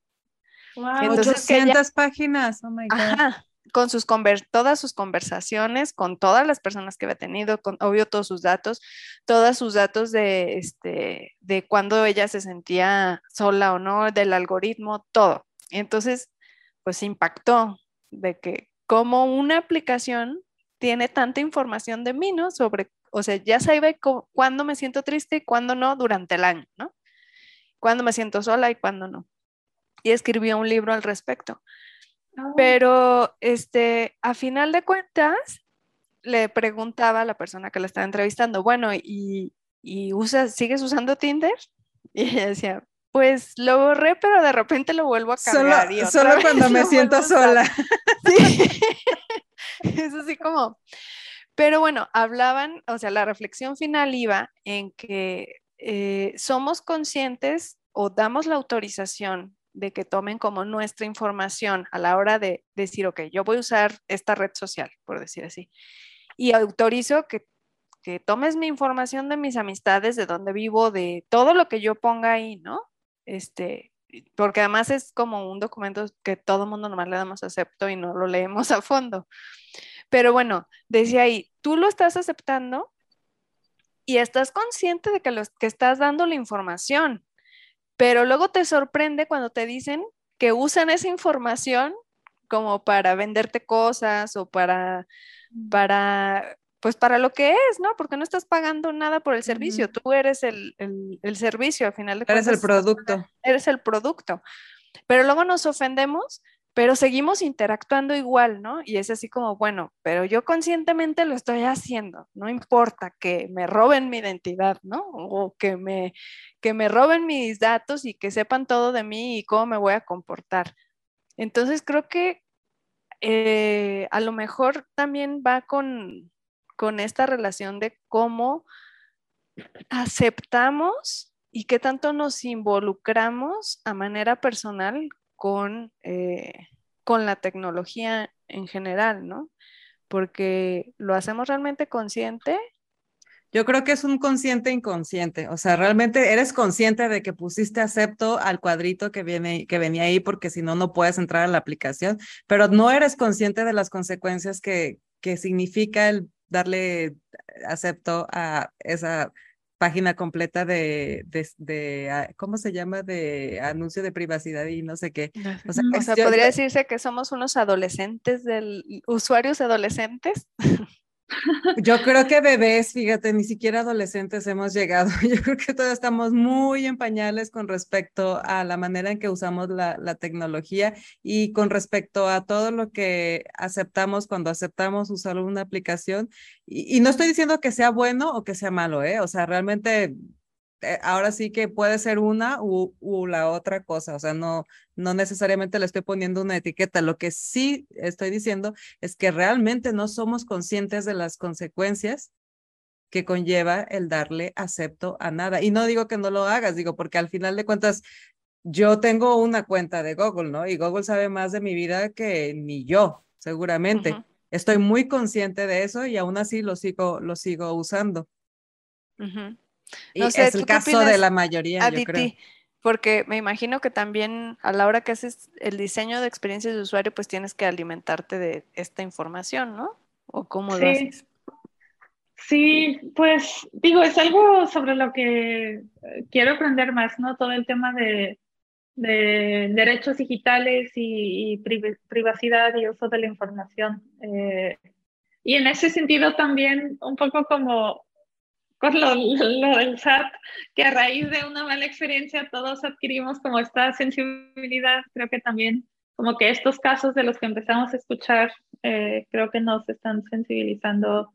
Wow, 800 páginas, oh my God. Ajá, con sus todas sus conversaciones, con todas las personas que había tenido, con obvio todos sus datos, todos sus datos de, este, de cuando ella se sentía sola o no, del algoritmo, todo. entonces, pues impactó de que como una aplicación tiene tanta información de mí, ¿no? Sobre, o sea, ya sabe cuándo me siento triste y cuándo no durante el año, ¿no? Cuándo me siento sola y cuándo no. Y escribió un libro al respecto. Oh. Pero, este, a final de cuentas, le preguntaba a la persona que la estaba entrevistando, bueno, ¿y, y usas, sigues usando Tinder? Y ella decía, pues lo borré, pero de repente lo vuelvo a cargar. Solo, solo cuando me siento sola. Sí. es así como. Pero bueno, hablaban, o sea, la reflexión final iba en que eh, somos conscientes o damos la autorización de que tomen como nuestra información a la hora de decir, ok, yo voy a usar esta red social, por decir así, y autorizo que, que tomes mi información de mis amistades, de dónde vivo, de todo lo que yo ponga ahí, ¿no? Este, porque además es como un documento que todo mundo nomás le damos acepto y no lo leemos a fondo. Pero bueno, decía ahí, tú lo estás aceptando y estás consciente de que, los, que estás dando la información, pero luego te sorprende cuando te dicen que usan esa información como para venderte cosas o para, para, pues para lo que es, ¿no? Porque no estás pagando nada por el servicio, tú eres el, el, servicio al final de cuentas. Eres el producto. Eres el producto. Pero luego nos ofendemos pero seguimos interactuando igual, ¿no? Y es así como, bueno, pero yo conscientemente lo estoy haciendo, no importa que me roben mi identidad, ¿no? O que me, que me roben mis datos y que sepan todo de mí y cómo me voy a comportar. Entonces creo que eh, a lo mejor también va con, con esta relación de cómo aceptamos y qué tanto nos involucramos a manera personal con, eh, con la tecnología en general, ¿no? Porque lo hacemos realmente consciente. Yo creo que es un consciente inconsciente, o sea, realmente eres consciente de que pusiste acepto al cuadrito que, viene, que venía ahí porque si no, no puedes entrar a la aplicación, pero no eres consciente de las consecuencias que, que significa el darle acepto a esa página completa de, de, ah, ¿cómo se llama? De anuncio de privacidad y no sé qué. O sea, podría decirse que somos unos adolescentes del, usuarios adolescentes. Yo creo que bebés, fíjate, ni siquiera adolescentes hemos llegado. Yo creo que todos estamos muy en pañales con respecto a la manera en que usamos la, tecnología y con respecto a todo lo que aceptamos cuando aceptamos usar una aplicación. Y, y no estoy diciendo que sea bueno o que sea malo, ¿eh? O sea, realmente ahora sí que puede ser una u, la otra cosa, o sea, no, no necesariamente le estoy poniendo una etiqueta. Lo que sí estoy diciendo es que realmente no somos conscientes de las consecuencias que conlleva el darle acepto a nada. Y no digo que no lo hagas, digo, porque al final de cuentas, yo tengo una cuenta de Google, ¿no? Y Google sabe más de mi vida que ni yo, seguramente. Estoy muy consciente de eso y aún así lo sigo, lo sigo usando. No sé, es el caso de la mayoría, yo creo. Porque me imagino que también a la hora que haces el diseño de experiencias de usuario, pues tienes que alimentarte de esta información, ¿no? ¿O cómo lo haces? Sí, pues digo, es algo sobre lo que eh, quiero aprender más, ¿no? Todo el tema de, derechos digitales y, privacidad y uso de la información. Eh, y en ese sentido también un poco como con lo, del SAT, que a raíz de una mala experiencia todos adquirimos como esta sensibilidad, creo que también como que estos casos de los que empezamos a escuchar, eh, creo que nos están sensibilizando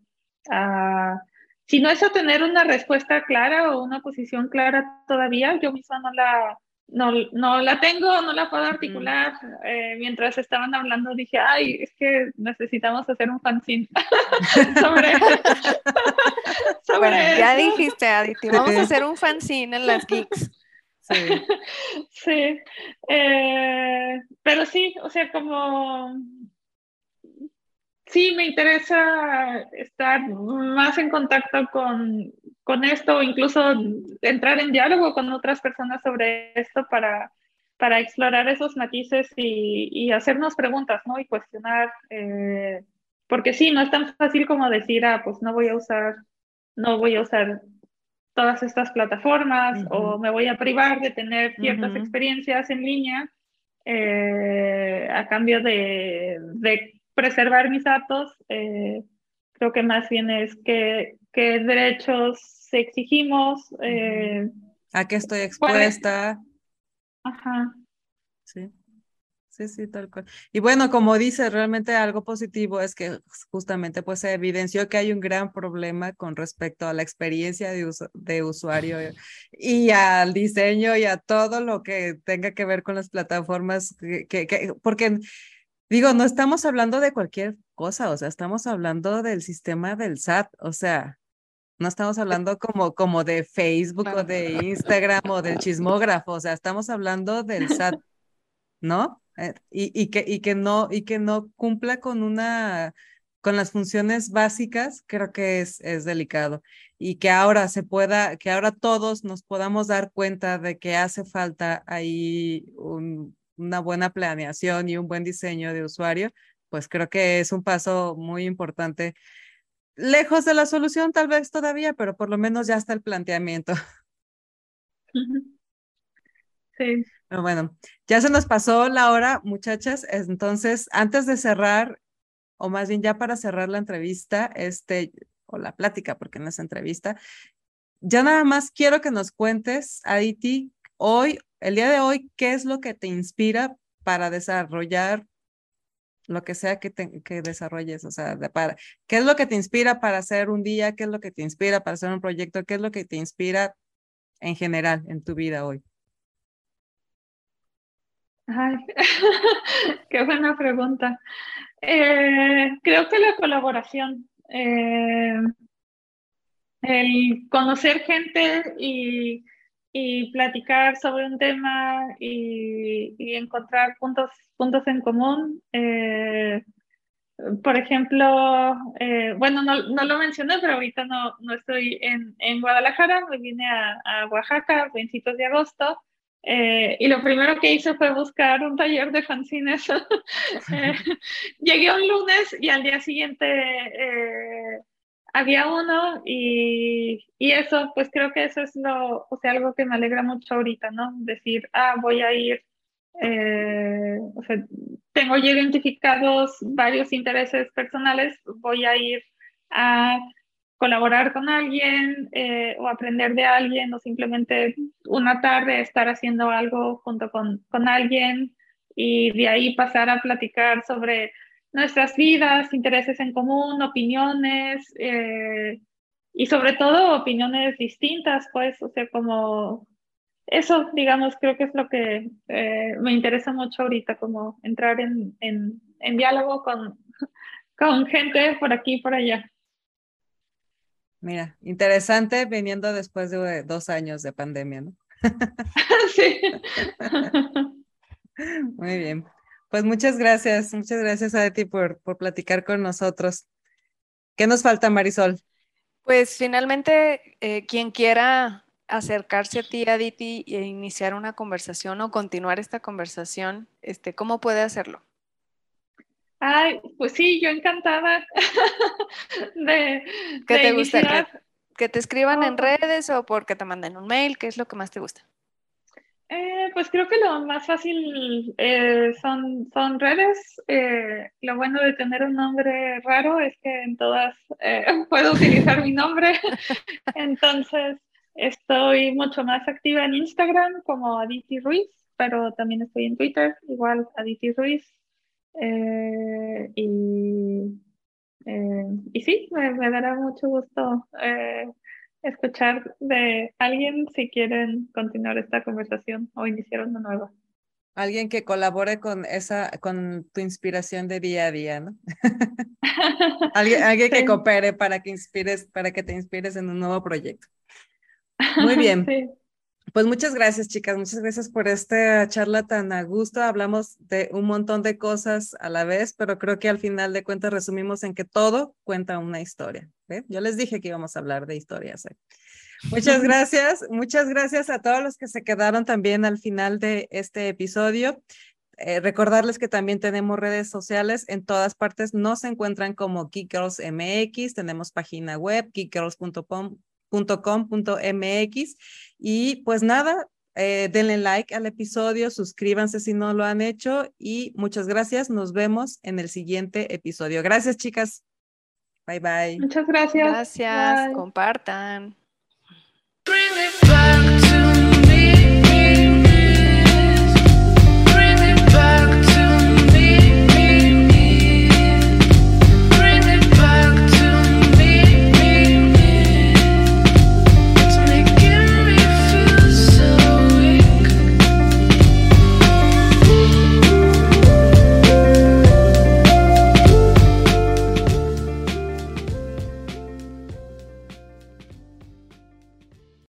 a, si no es a tener una respuesta clara o una posición clara todavía, yo misma no la, no, no la tengo, no la puedo articular. Eh, mientras estaban hablando dije, ay, es que necesitamos hacer un fanzine sobre, sobre Ya dijiste, Aditi, vamos a hacer un fanzine en las geeks. Sí. sí. Eh, pero sí, o sea, como sí me interesa estar más en contacto con, con esto, incluso entrar en diálogo con otras personas sobre esto para, para explorar esos matices y, hacernos preguntas, ¿no? Y cuestionar, eh, porque sí, no es tan fácil como decir, ah, pues no voy a usar, no voy a usar todas estas plataformas o me voy a privar de tener ciertas experiencias en línea eh, a cambio de, de, preservar mis datos. Eh, creo que más bien es que, que derechos exigimos. Eh, ¿A qué estoy expuesta? Ajá. Sí. Sí, sí, tal cual. Y bueno, como dice, realmente algo positivo es que justamente pues se evidenció que hay un gran problema con respecto a la experiencia de, de usuario y al diseño y a todo lo que tenga que ver con las plataformas, que, que, porque digo, no estamos hablando de cualquier cosa, o sea, estamos hablando del sistema del SAT, o sea, no estamos hablando como, como de Facebook o de Instagram o del chismógrafo, o sea, estamos hablando del SAT, ¿no? Eh, y, y, que, y, que no, y que no cumpla con una, con las funciones básicas, creo que es, es delicado. Y que ahora se pueda, que ahora todos nos podamos dar cuenta de que hace falta ahí una buena planeación y un buen diseño de usuario, pues creo que es un paso muy importante lejos de la solución tal vez todavía, pero por lo menos ya está el planteamiento. Sí. Pero bueno, ya se nos pasó la hora, muchachas. Entonces, antes de cerrar, o más bien ya para cerrar la entrevista, este, o la plática, porque no es entrevista, ya nada más quiero que nos cuentes, Aditi, hoy, el día de hoy, ¿qué es lo que te inspira para desarrollar lo que sea que, que desarrolles, o sea, para, ¿qué es lo que te inspira para hacer un día? ¿Qué es lo que te inspira para hacer un proyecto? ¿Qué es lo que te inspira en general en tu vida hoy? Ay, qué buena pregunta. Eh, creo que la colaboración, eh, el conocer gente y y platicar sobre un tema y, encontrar puntos, puntos en común. Eh, por ejemplo, eh, bueno, no, no, lo mencioné, pero ahorita no, no estoy en, en, Guadalajara, me vine a, a Oaxaca a principios de agosto. Eh, y lo primero que hice fue buscar un taller de fanzines. llegué un lunes y al día siguiente había uno y, y, eso, pues creo que eso es lo, o sea, algo que me alegra mucho ahorita, ¿no? Decir, ah, voy a ir, eh, o sea, tengo ya identificados varios intereses personales, voy a ir a colaborar con alguien eh, o aprender de alguien o simplemente una tarde estar haciendo algo junto con, con alguien y de ahí pasar a platicar sobre nuestras vidas, intereses en común, opiniones eh, y sobre todo opiniones distintas, pues, o sea, como eso, digamos, creo que es lo que eh, me interesa mucho ahorita, como entrar en, en, en diálogo con, con gente por aquí y por allá. Mira, interesante viniendo después de dos años de pandemia, ¿no? sí. Muy bien. Pues muchas gracias, muchas gracias a ti por, por platicar con nosotros. ¿Qué nos falta, Marisol? Pues finalmente, eh, quien quiera acercarse a ti, Aditi, e iniciar una conversación o continuar esta conversación, este, ¿cómo puede hacerlo? Ay, pues sí, yo encantada de... ¿Qué te gusta? ¿Que, te escriban en redes o porque te manden un mail? ¿Qué es lo que más te gusta? Eh, pues creo que lo más fácil eh, son, son redes. Eh, lo bueno de tener un nombre raro es que en todas puedo utilizar mi nombre. Entonces, estoy mucho más activa en Instagram como Aditi Ruiz, pero también estoy en Twitter, igual Aditi Ruiz. y, y sí, me, me dará mucho gusto escuchar de alguien si quieren continuar esta conversación o iniciar una nueva. Alguien que colabore con esa, con tu inspiración de día a día, ¿no? alguien, alguien que coopere para que inspires, para que te inspires en un nuevo proyecto. Muy bien. Sí. Pues muchas gracias, chicas. Muchas gracias por esta charla tan a gusto. Hablamos de un montón de cosas a la vez, pero creo que al final de cuentas resumimos en que todo cuenta una historia. Yo les dije que íbamos a hablar de historias. ¿eh? Muchas gracias. Muchas gracias a todos los que se quedaron también al final de este episodio. Eh, recordarles que también tenemos redes sociales en todas partes. Nos encuentran como Geek Girls MX. Tenemos página web, geekgirls.com .com.mx y pues nada, eh, denle like al episodio, suscríbanse si no lo han hecho y muchas gracias. Nos vemos en el siguiente episodio. Gracias, chicas. Bye bye. Muchas gracias. Compartan.